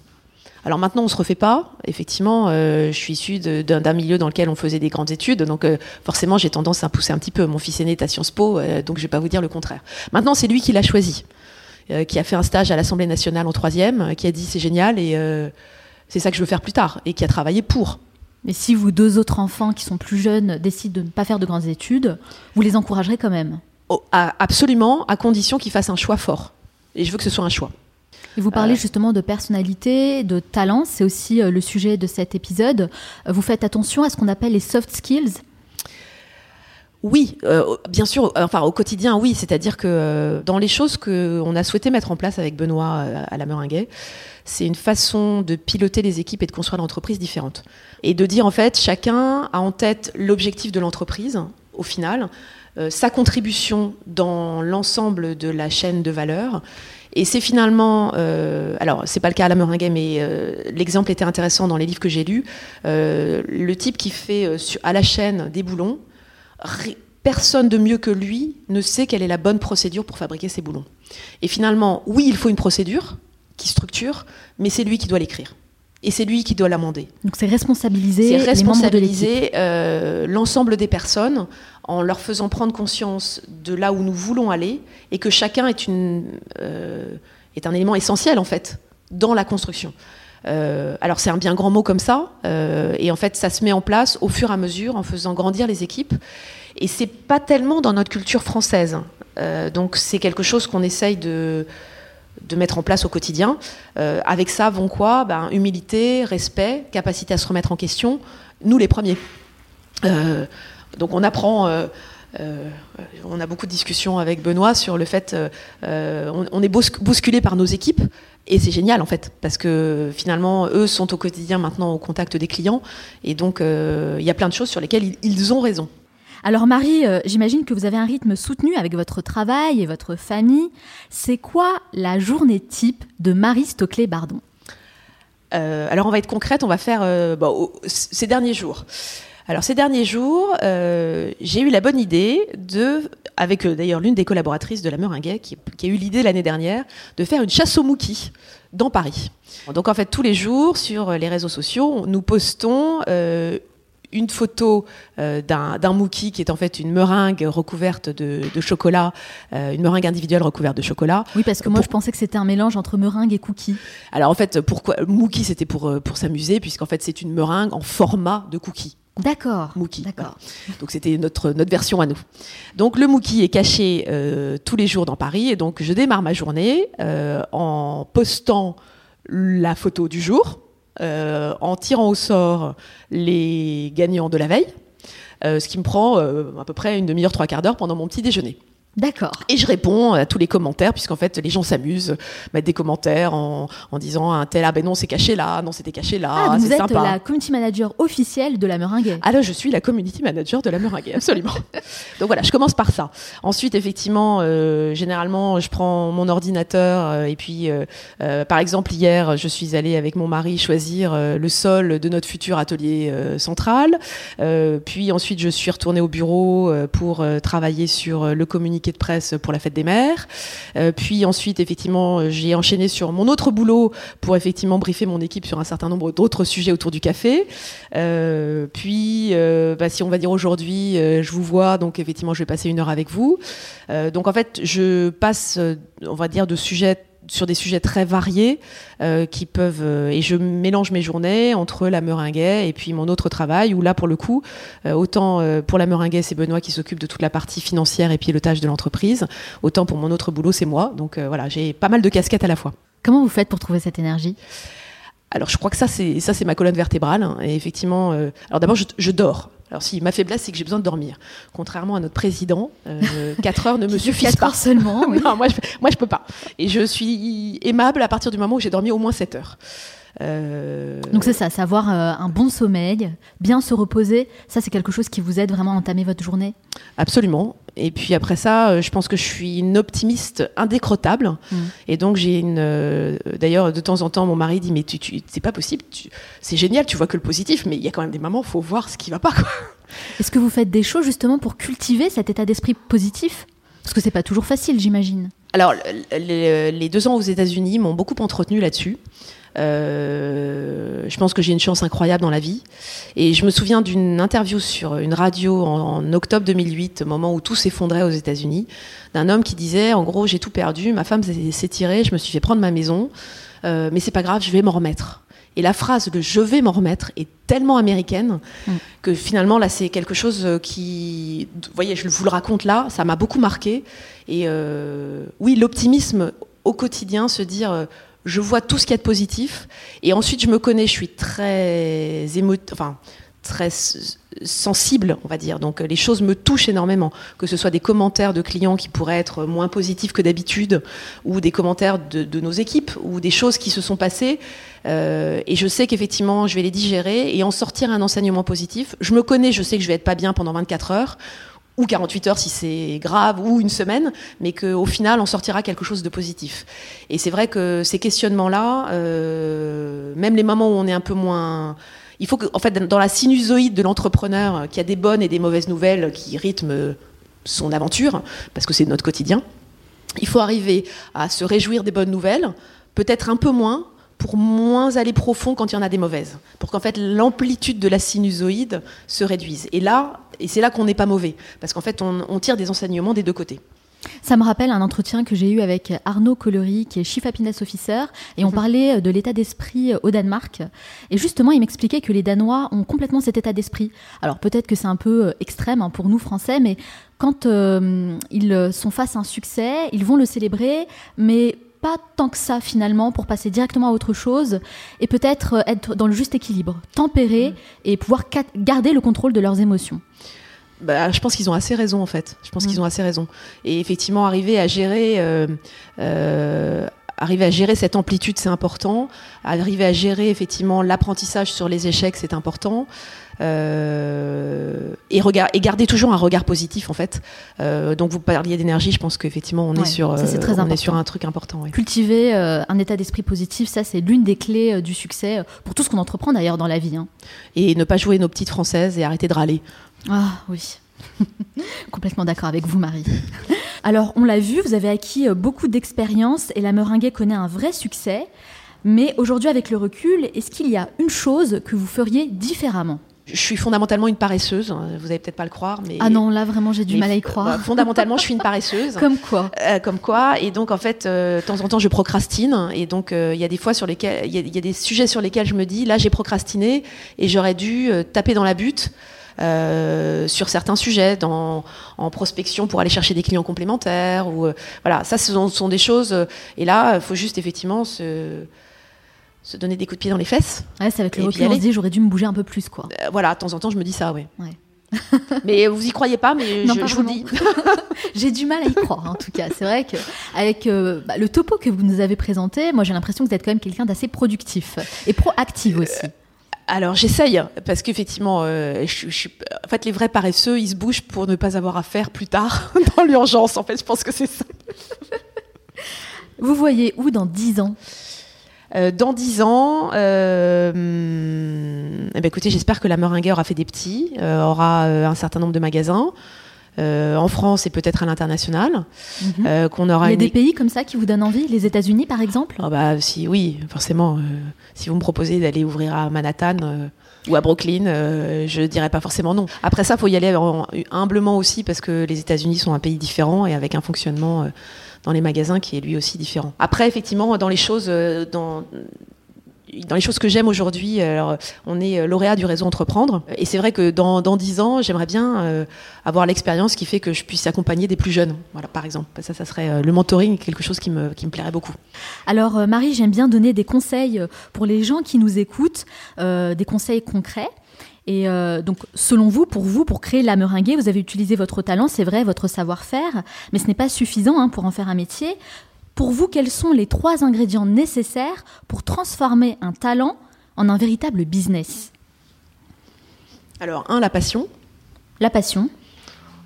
Alors maintenant, on se refait pas. Effectivement, euh, je suis issue d'un milieu dans lequel on faisait des grandes études, donc euh, forcément, j'ai tendance à pousser un petit peu. Mon fils aîné est à Sciences Po, euh, donc je vais pas vous dire le contraire. Maintenant, c'est lui qui l'a choisi, qui a fait un stage à l'Assemblée nationale en troisième, qui a dit c'est génial et c'est ça que je veux faire plus tard, et qui a travaillé pour. Mais si vous deux autres enfants qui sont plus jeunes décident de ne pas faire de grandes études, vous les encouragerez quand même oh, Absolument, à condition qu'ils fassent un choix fort. Et je veux que ce soit un choix. Et vous parlez euh. justement de personnalité, de talent, c'est aussi euh, le sujet de cet épisode. Vous faites attention à ce qu'on appelle les soft skills oui, bien sûr, enfin au quotidien, oui. C'est-à-dire que dans les choses qu'on a souhaité mettre en place avec Benoît à la Meringuet, c'est une façon de piloter les équipes et de construire l'entreprise différente. Et de dire en fait, chacun a en tête l'objectif de l'entreprise, au final, sa contribution dans l'ensemble de la chaîne de valeur et c'est finalement, euh, alors c'est pas le cas à la meringue, mais euh, l'exemple était intéressant dans les livres que j'ai lus. Euh, le type qui fait euh, à la chaîne des boulons, personne de mieux que lui ne sait quelle est la bonne procédure pour fabriquer ces boulons. Et finalement, oui, il faut une procédure qui structure, mais c'est lui qui doit l'écrire et c'est lui qui doit l'amender. Donc c'est responsabiliser, responsabiliser l'ensemble des personnes en leur faisant prendre conscience de là où nous voulons aller et que chacun est, une, euh, est un élément essentiel en fait dans la construction. Euh, alors c'est un bien grand mot comme ça, euh, et en fait ça se met en place au fur et à mesure en faisant grandir les équipes. Et c'est pas tellement dans notre culture française. donc c'est quelque chose qu'on essaye de, de mettre en place au quotidien. avec ça vont quoi? Ben, Humilité, respect, capacité à se remettre en question. Nous les premiers. Donc on apprend. Euh, euh, on a beaucoup de discussions avec Benoît sur le fait, euh, on, est bousculé par nos équipes et c'est génial en fait parce que finalement eux sont au quotidien maintenant au contact des clients et donc il y a plein de choses sur lesquelles ils, ont raison. Alors Marie, j'imagine que vous avez un rythme soutenu avec votre travail et votre famille. C'est quoi la journée type de Marie Stoclet-Bardon? Alors on va être concrète, on va faire ces derniers jours. Alors ces derniers jours, euh, j'ai eu la bonne idée de, avec euh, d'ailleurs l'une des collaboratrices de la Meringuet, qui, a eu l'idée l'année dernière, de faire une chasse au Mookie dans Paris. Donc en fait tous les jours sur les réseaux sociaux, nous postons euh, une photo d'un Mookie qui est en fait une meringue recouverte de, chocolat, une meringue individuelle recouverte de chocolat. Oui, parce que moi je pensais que c'était un mélange entre meringue et cookie. Alors en fait, pourquoi Mookie c'était pour, pour s'amuser, puisqu'en fait c'est une meringue en format de cookie. D'accord. Mookie. D'accord. Donc c'était notre, notre version à nous. Donc le Mookie est caché euh, tous les jours dans Paris et donc je démarre ma journée euh, en postant la photo du jour, euh, en tirant au sort les gagnants de la veille, ce qui me prend à peu près une demi-heure, trois quarts d'heure pendant mon petit déjeuner. D'accord. Et je réponds à tous les commentaires, puisqu'en fait, les gens s'amusent, mettent des commentaires en, en disant un tel, ah ben non, c'est caché là, non, c'était caché là, Ah, vous êtes sympa. la community manager officielle de la Meringue. Ah là, je suis la community manager de la Meringue, absolument. Donc voilà, je commence par ça. Ensuite, effectivement, euh, généralement, je prends mon ordinateur euh, et puis, euh, par exemple, hier, je suis allée avec mon mari choisir le sol de notre futur atelier central. Puis ensuite, je suis retournée au bureau pour travailler sur le communiqué de presse pour la fête des mères. Euh, puis ensuite, effectivement, euh, j'ai enchaîné sur mon autre boulot pour effectivement briefer mon équipe sur un certain nombre d'autres sujets autour du café. Euh, puis, bah, si on va dire aujourd'hui, je vous vois, donc effectivement, je vais passer une heure avec vous. Donc en fait, je passe, on va dire, de sujets sur des sujets très variés euh, qui peuvent euh, et je mélange mes journées entre la meringuet et puis mon autre travail où là pour le coup euh, autant pour la meringuet c'est Benoît qui s'occupe de toute la partie financière et pilotage de l'entreprise autant pour mon autre boulot c'est moi. Donc voilà j'ai pas mal de casquettes à la fois. Comment vous faites pour trouver cette énergie? Alors je crois que ça c'est ça c'est ma colonne vertébrale hein, et effectivement euh, alors d'abord je, je dors. Alors si ma faiblesse c'est que j'ai besoin de dormir. Contrairement à notre président euh, 4 heures ne me suffisent Quatre pas. heures seulement. oui. non, moi je, moi je peux pas. Et je suis aimable à partir du moment où j'ai dormi au moins 7 heures Euh, Donc c'est ça, savoir euh, un bon sommeil, bien se reposer, ça c'est quelque chose qui vous aide vraiment à entamer votre journée? Absolument. Et puis après ça, euh, je pense que je suis une optimiste indécrottable. Mm. Et donc j'ai une. euh, D'ailleurs, de temps en temps, mon mari dit mais tu, tu- c'est pas possible. C'est génial, tu vois que le positif, mais il y a quand même des moments, faut voir ce qui va pas. Est-ce que vous faites des choses justement pour cultiver cet état d'esprit positif? Parce que c'est pas toujours facile, j'imagine. Alors, le- le- les deux ans aux États-Unis m'ont beaucoup entretenu là-dessus. Euh, je pense que j'ai une chance incroyable dans la vie. Et je me souviens d'une interview sur une radio en, en octobre 2008, au moment où tout s'effondrait aux États-Unis, d'un homme qui disait en gros, j'ai tout perdu, ma femme s'est tirée, je me suis fait prendre ma maison, euh, mais c'est pas grave, je vais m'en remettre. Et la phrase de je vais m'en remettre est tellement américaine Mm. que finalement là c'est quelque chose euh, qui, vous voyez, je vous le raconte là, ça m'a beaucoup marqué. Et euh, oui, l'optimisme au quotidien, se dire je vois tout ce qu'il y a de positif, et ensuite je me connais, je suis très émo, enfin très sensible, on va dire. Donc euh, les choses me touchent énormément, que ce soit des commentaires de clients qui pourraient être moins positifs que d'habitude, ou des commentaires de, de nos équipes, ou des choses qui se sont passées. Euh, et je sais qu'effectivement, je vais les digérer et en sortir un enseignement positif. Je me connais, je sais que je vais être pas bien pendant 24 heures ou 48 heures si c'est grave, ou une semaine, mais qu'au final, on sortira quelque chose de positif. Et c'est vrai que ces questionnements-là, euh, même les moments où on est un peu moins... Il faut que, en fait, dans la sinusoïde de l'entrepreneur, euh, qui a des bonnes et des mauvaises nouvelles qui rythment son aventure, parce que c'est notre quotidien, il faut arriver à se réjouir des bonnes nouvelles, peut-être un peu moins, pour moins aller profond quand il y en a des mauvaises, pour qu'en fait l'amplitude de la sinusoïde se réduise. Et là, et c'est là qu'on n'est pas mauvais, parce qu'en fait on, on tire des enseignements des deux côtés. Ça me rappelle un entretien que j'ai eu avec Arnaud Collery, qui est Chief Happiness Officer, et on parlait de l'état d'esprit au Danemark. Et justement, il m'expliquait que les Danois ont complètement cet état d'esprit. Alors peut-être que c'est un peu euh, extrême hein, pour nous Français, mais quand euh, ils sont face à un succès, ils vont le célébrer, mais pas tant que ça finalement pour passer directement à autre chose et peut-être euh, être dans le juste équilibre, tempérer et pouvoir garder le contrôle de leurs émotions. Bah, je pense qu'ils ont assez raison en fait. Je pense Mm. qu'ils ont assez raison. Et effectivement, arriver à gérer, euh, euh, arriver à gérer cette amplitude, c'est important. Arriver à gérer effectivement l'apprentissage sur les échecs, c'est important. Euh, et, regard, et garder toujours un regard positif en fait. Euh, donc vous parliez d'énergie, je pense qu'effectivement on Ouais, est sur, ça, euh, très on est sur un truc important. Cultiver euh, un état d'esprit positif, ça c'est l'une des clés du succès pour tout ce qu'on entreprend d'ailleurs dans la vie. hein. Et ne pas jouer nos petites françaises et arrêter de râler. Ah oui. Complètement d'accord avec vous, Marie. Alors, on l'a vu, vous avez acquis euh, beaucoup d'expérience et la meringue connaît un vrai succès. Mais aujourd'hui, avec le recul, est-ce qu'il y a une chose que vous feriez différemment? Je suis fondamentalement une paresseuse. hein, Vous allez peut-être pas le croire, mais Ah non, là vraiment, j'ai du mal à y croire. bah, fondamentalement, je suis une paresseuse. Comme quoi Euh, comme quoi, et donc en fait, euh, de temps en temps, je procrastine, et donc euh, il y a des fois sur lesquels, il y, a- il y a des sujets sur lesquels je me dis, là, j'ai procrastiné, et j'aurais dû taper dans la butte. Euh, sur certains sujets, dans, en prospection pour aller chercher des clients complémentaires, ou euh, voilà, ça ce sont, sont des choses. euh, et là, il faut juste effectivement se, se donner des coups de pied dans les fesses. Ouais, c'est avec le recul, on se dit j'aurais dû me bouger un peu plus, quoi. Euh, voilà, de temps en temps, je me dis ça, ouais. mais vous y croyez pas, mais Non, je, pas je vous dis. J'ai du mal à y croire, en tout cas. C'est vrai que avec euh, bah, le topo que vous nous avez présenté, moi j'ai l'impression que vous êtes quand même quelqu'un d'assez productif et proactif aussi. Alors j'essaye, parce qu'effectivement, euh, je, je suis- en fait, les vrais paresseux, ils se bougent pour ne pas avoir à faire plus tard dans l'urgence. En fait, je pense que c'est ça. Vous voyez où dans 10 ans? Euh, dans dix ans, euh, hum, eh ben, écoutez, j'espère que la Meringuée aura fait des petits, euh, aura un certain nombre de magasins. Euh, en France et peut-être à l'international, Mhm. euh, qu'on Il aura y a une des pays comme ça qui vous donnent envie Les États-Unis, par exemple? Ah bah si oui, forcément. euh, si vous me proposez d'aller ouvrir à Manhattan ou à Brooklyn, euh, je dirais pas forcément non. Après ça, faut y aller en- humblement aussi parce que les États-Unis sont un pays différent et avec un fonctionnement euh, dans les magasins qui est lui aussi différent. Après, effectivement, dans les choses, euh, dans dans les choses que j'aime aujourd'hui, on est euh, lauréat du réseau Entreprendre. Et c'est vrai que dans, dans 10 ans, j'aimerais bien euh, avoir l'expérience qui fait que je puisse accompagner des plus jeunes. Voilà, par exemple. Ça, ça serait euh, le mentoring, quelque chose qui me, plairait beaucoup. Alors Marie, j'aime bien donner des conseils pour les gens qui nous écoutent, des conseils concrets. Et donc, selon vous, pour vous, pour créer la meringuée, vous avez utilisé votre talent, c'est vrai, votre savoir-faire, mais ce n'est pas suffisant hein, pour en faire un métier. Pour vous, quels sont les trois ingrédients nécessaires pour transformer un talent en un véritable business? Alors, un, la passion. La passion,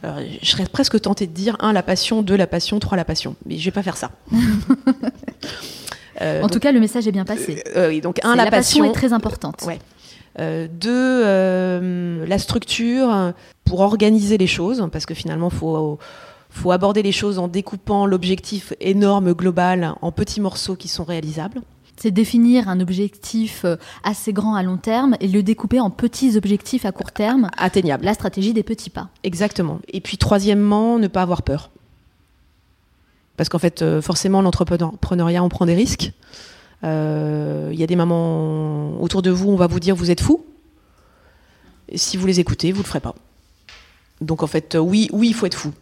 Alors, je serais presque tentée de dire un, la passion, deux, la passion, trois, la passion. Mais je vais pas faire ça. Euh, en donc, tout cas, le message est bien passé. euh, oui, donc un, C'est- la, passion. est très importante. Ouais. Euh, deux, euh, la structure euh, pour organiser les choses, parce que finalement, faut faut aborder les choses en découpant l'objectif énorme global en petits morceaux qui sont réalisables. C'est définir un objectif euh, assez grand à long terme et le découper en petits objectifs à court terme. Atteignables. La stratégie des petits pas. Exactement. Et puis troisièmement, ne pas avoir peur. Parce qu'en fait, euh, forcément, l'entrepreneuriat, on prend des risques. Euh, Il y a des mamans autour de vous, on va vous dire vous êtes fou. Et si vous les écoutez, vous le ferez pas. Donc en fait, oui, oui, il faut être fou.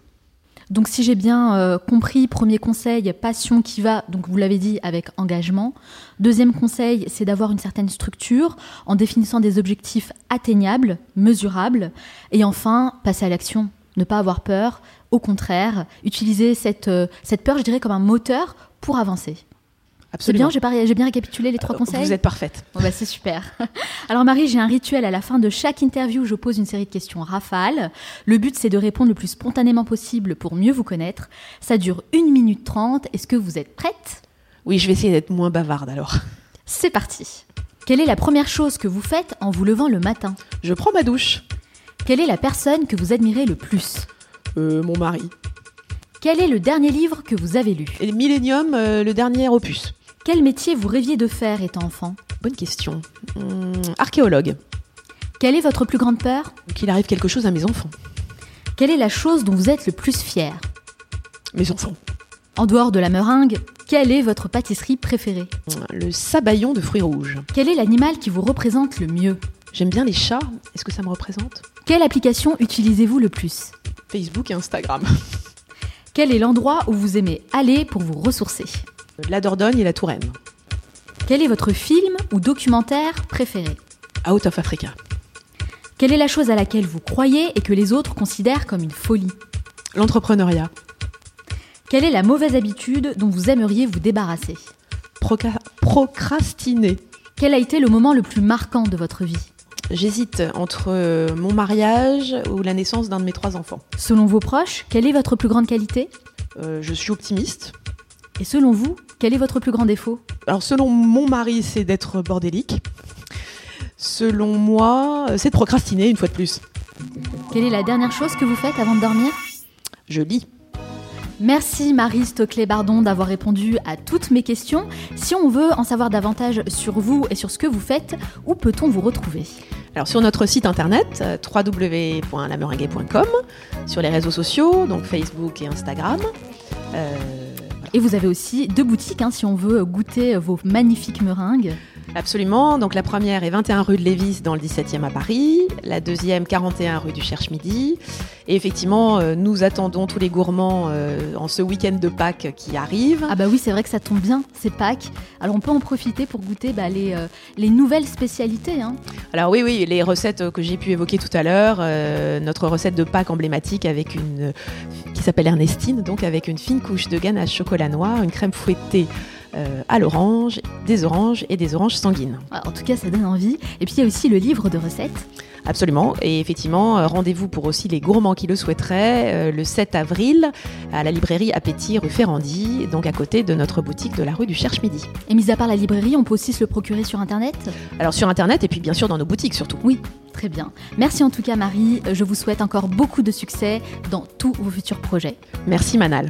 Donc si j'ai bien euh, compris, premier conseil, passion qui va, donc vous l'avez dit, avec engagement. Deuxième conseil, c'est d'avoir une certaine structure en définissant des objectifs atteignables, mesurables. Et enfin, passer à l'action, ne pas avoir peur, au contraire, utiliser cette, euh, cette peur, je dirais, comme un moteur pour avancer. C'est bien, j'ai bien récapitulé les trois conseils Vous êtes parfaite. Bon bah, c'est super. Alors Marie, j'ai un rituel à la fin de chaque interview où je pose une série de questions rafales. Le but c'est de répondre le plus spontanément possible pour mieux vous connaître. Ça dure 1 minute 30. Est-ce que vous êtes prête? Oui, je vais essayer d'être moins bavarde alors. C'est parti. Quelle est la première chose que vous faites en vous levant le matin? Je prends ma douche. Quelle est la personne que vous admirez le plus? Euh, mon mari. Quel est le dernier livre que vous avez lu? Millennium, euh, le dernier opus. Quel métier vous rêviez de faire étant enfant Bonne question. Hum, archéologue. Quelle est votre plus grande peur Qu'il arrive quelque chose à mes enfants. Quelle est la chose dont vous êtes le plus fier Mes enfants. En dehors de la meringue, quelle est votre pâtisserie préférée Le sabayon de fruits rouges. Quel est l'animal qui vous représente le mieux J'aime bien les chats. Est-ce que ça me représente Quelle application utilisez-vous le plus Facebook et Instagram. Quel est l'endroit où vous aimez aller pour vous ressourcer La Dordogne et la Touraine. Quel est votre film ou documentaire préféré? Out of Africa. Quelle est la chose à laquelle vous croyez et que les autres considèrent comme une folie? L'entrepreneuriat. Quelle est la mauvaise habitude dont vous aimeriez vous débarrasser? Proca- procrastiner. Quel a été le moment le plus marquant de votre vie? J'hésite entre euh, mon mariage ou la naissance d'un de mes trois enfants. Selon vos proches, quelle est votre plus grande qualité? Euh, je suis optimiste. Et selon vous, quel est votre plus grand défaut Alors selon mon mari, c'est d'être bordélique. Selon moi, c'est de procrastiner une fois de plus. Quelle est la dernière chose que vous faites avant de dormir Je lis. Merci Marie Stoclet-Bardon d'avoir répondu à toutes mes questions. Si on veut en savoir davantage sur vous et sur ce que vous faites, où peut-on vous retrouver Alors sur notre site internet euh, www.lameringuet.com, sur les réseaux sociaux, donc Facebook et Instagram. Euh, Et vous avez aussi deux boutiques hein, si on veut goûter vos magnifiques meringues. Absolument. Donc la première est 21 rue de Lévis dans le 17e à Paris, la deuxième 41 rue du Cherche-Midi. Et effectivement, euh, nous attendons tous les gourmands euh, en ce week-end de Pâques qui arrive. Ah bah oui, c'est vrai que ça tombe bien, c'est Pâques. Alors on peut en profiter pour goûter bah, les, euh, les nouvelles spécialités. Hein. Alors oui, oui, les recettes que j'ai pu évoquer tout à l'heure, notre recette de Pâques emblématique avec une qui s'appelle Ernestine, donc avec une fine couche de ganache chocolat noir, une crème fouettée à l'orange, des oranges et des oranges sanguines. En tout cas, ça donne envie. Et puis il y a aussi le livre de recettes. Absolument. Et effectivement, euh, rendez-vous pour aussi les gourmands qui le souhaiteraient euh, le 7 avril à la librairie Appétit rue Ferrandi, donc à côté de notre boutique de la rue du Cherche-Midi. Et mis à part la librairie, on peut aussi se le procurer sur Internet? Alors sur Internet et puis bien sûr dans nos boutiques surtout. Oui, Très bien. Merci en tout cas Marie. Je vous souhaite encore beaucoup de succès dans tous vos futurs projets. Merci Manal.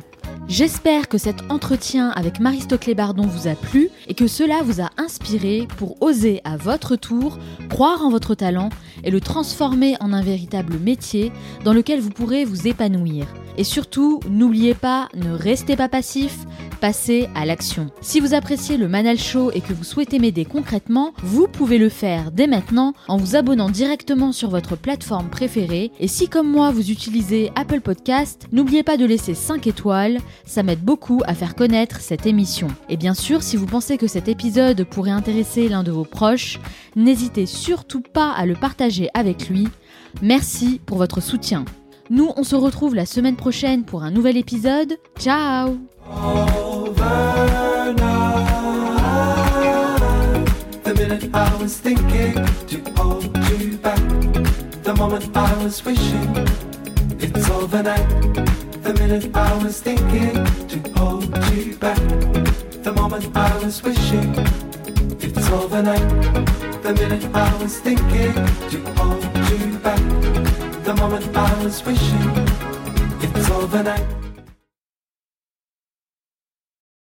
J'espère que cet entretien avec Marie-Stoclé Bardon vous a plu et que cela vous a inspiré pour oser à votre tour croire en votre talent et le transformer en un véritable métier dans lequel vous pourrez vous épanouir. Et surtout, n'oubliez pas, ne restez pas passif, passez à l'action. Si vous appréciez le Manal Show et que vous souhaitez m'aider concrètement, vous pouvez le faire dès maintenant en vous abonnant directement sur votre plateforme préférée. Et si comme moi vous utilisez Apple Podcast, n'oubliez pas de laisser 5 étoiles, ça m'aide beaucoup à faire connaître cette émission. Et bien sûr, si vous pensez que cet épisode pourrait intéresser l'un de vos proches, n'hésitez surtout pas à le partager avec lui. Merci pour votre soutien. Nous, on se retrouve la semaine prochaine pour un nouvel épisode. Ciao The minute hold you back. The moment I was wishing it's overnight. The minute I was thinking to hold you back. The moment I was wishing it's overnight. The minute I was thinking to hold you back. The moment I was wishing it's overnight.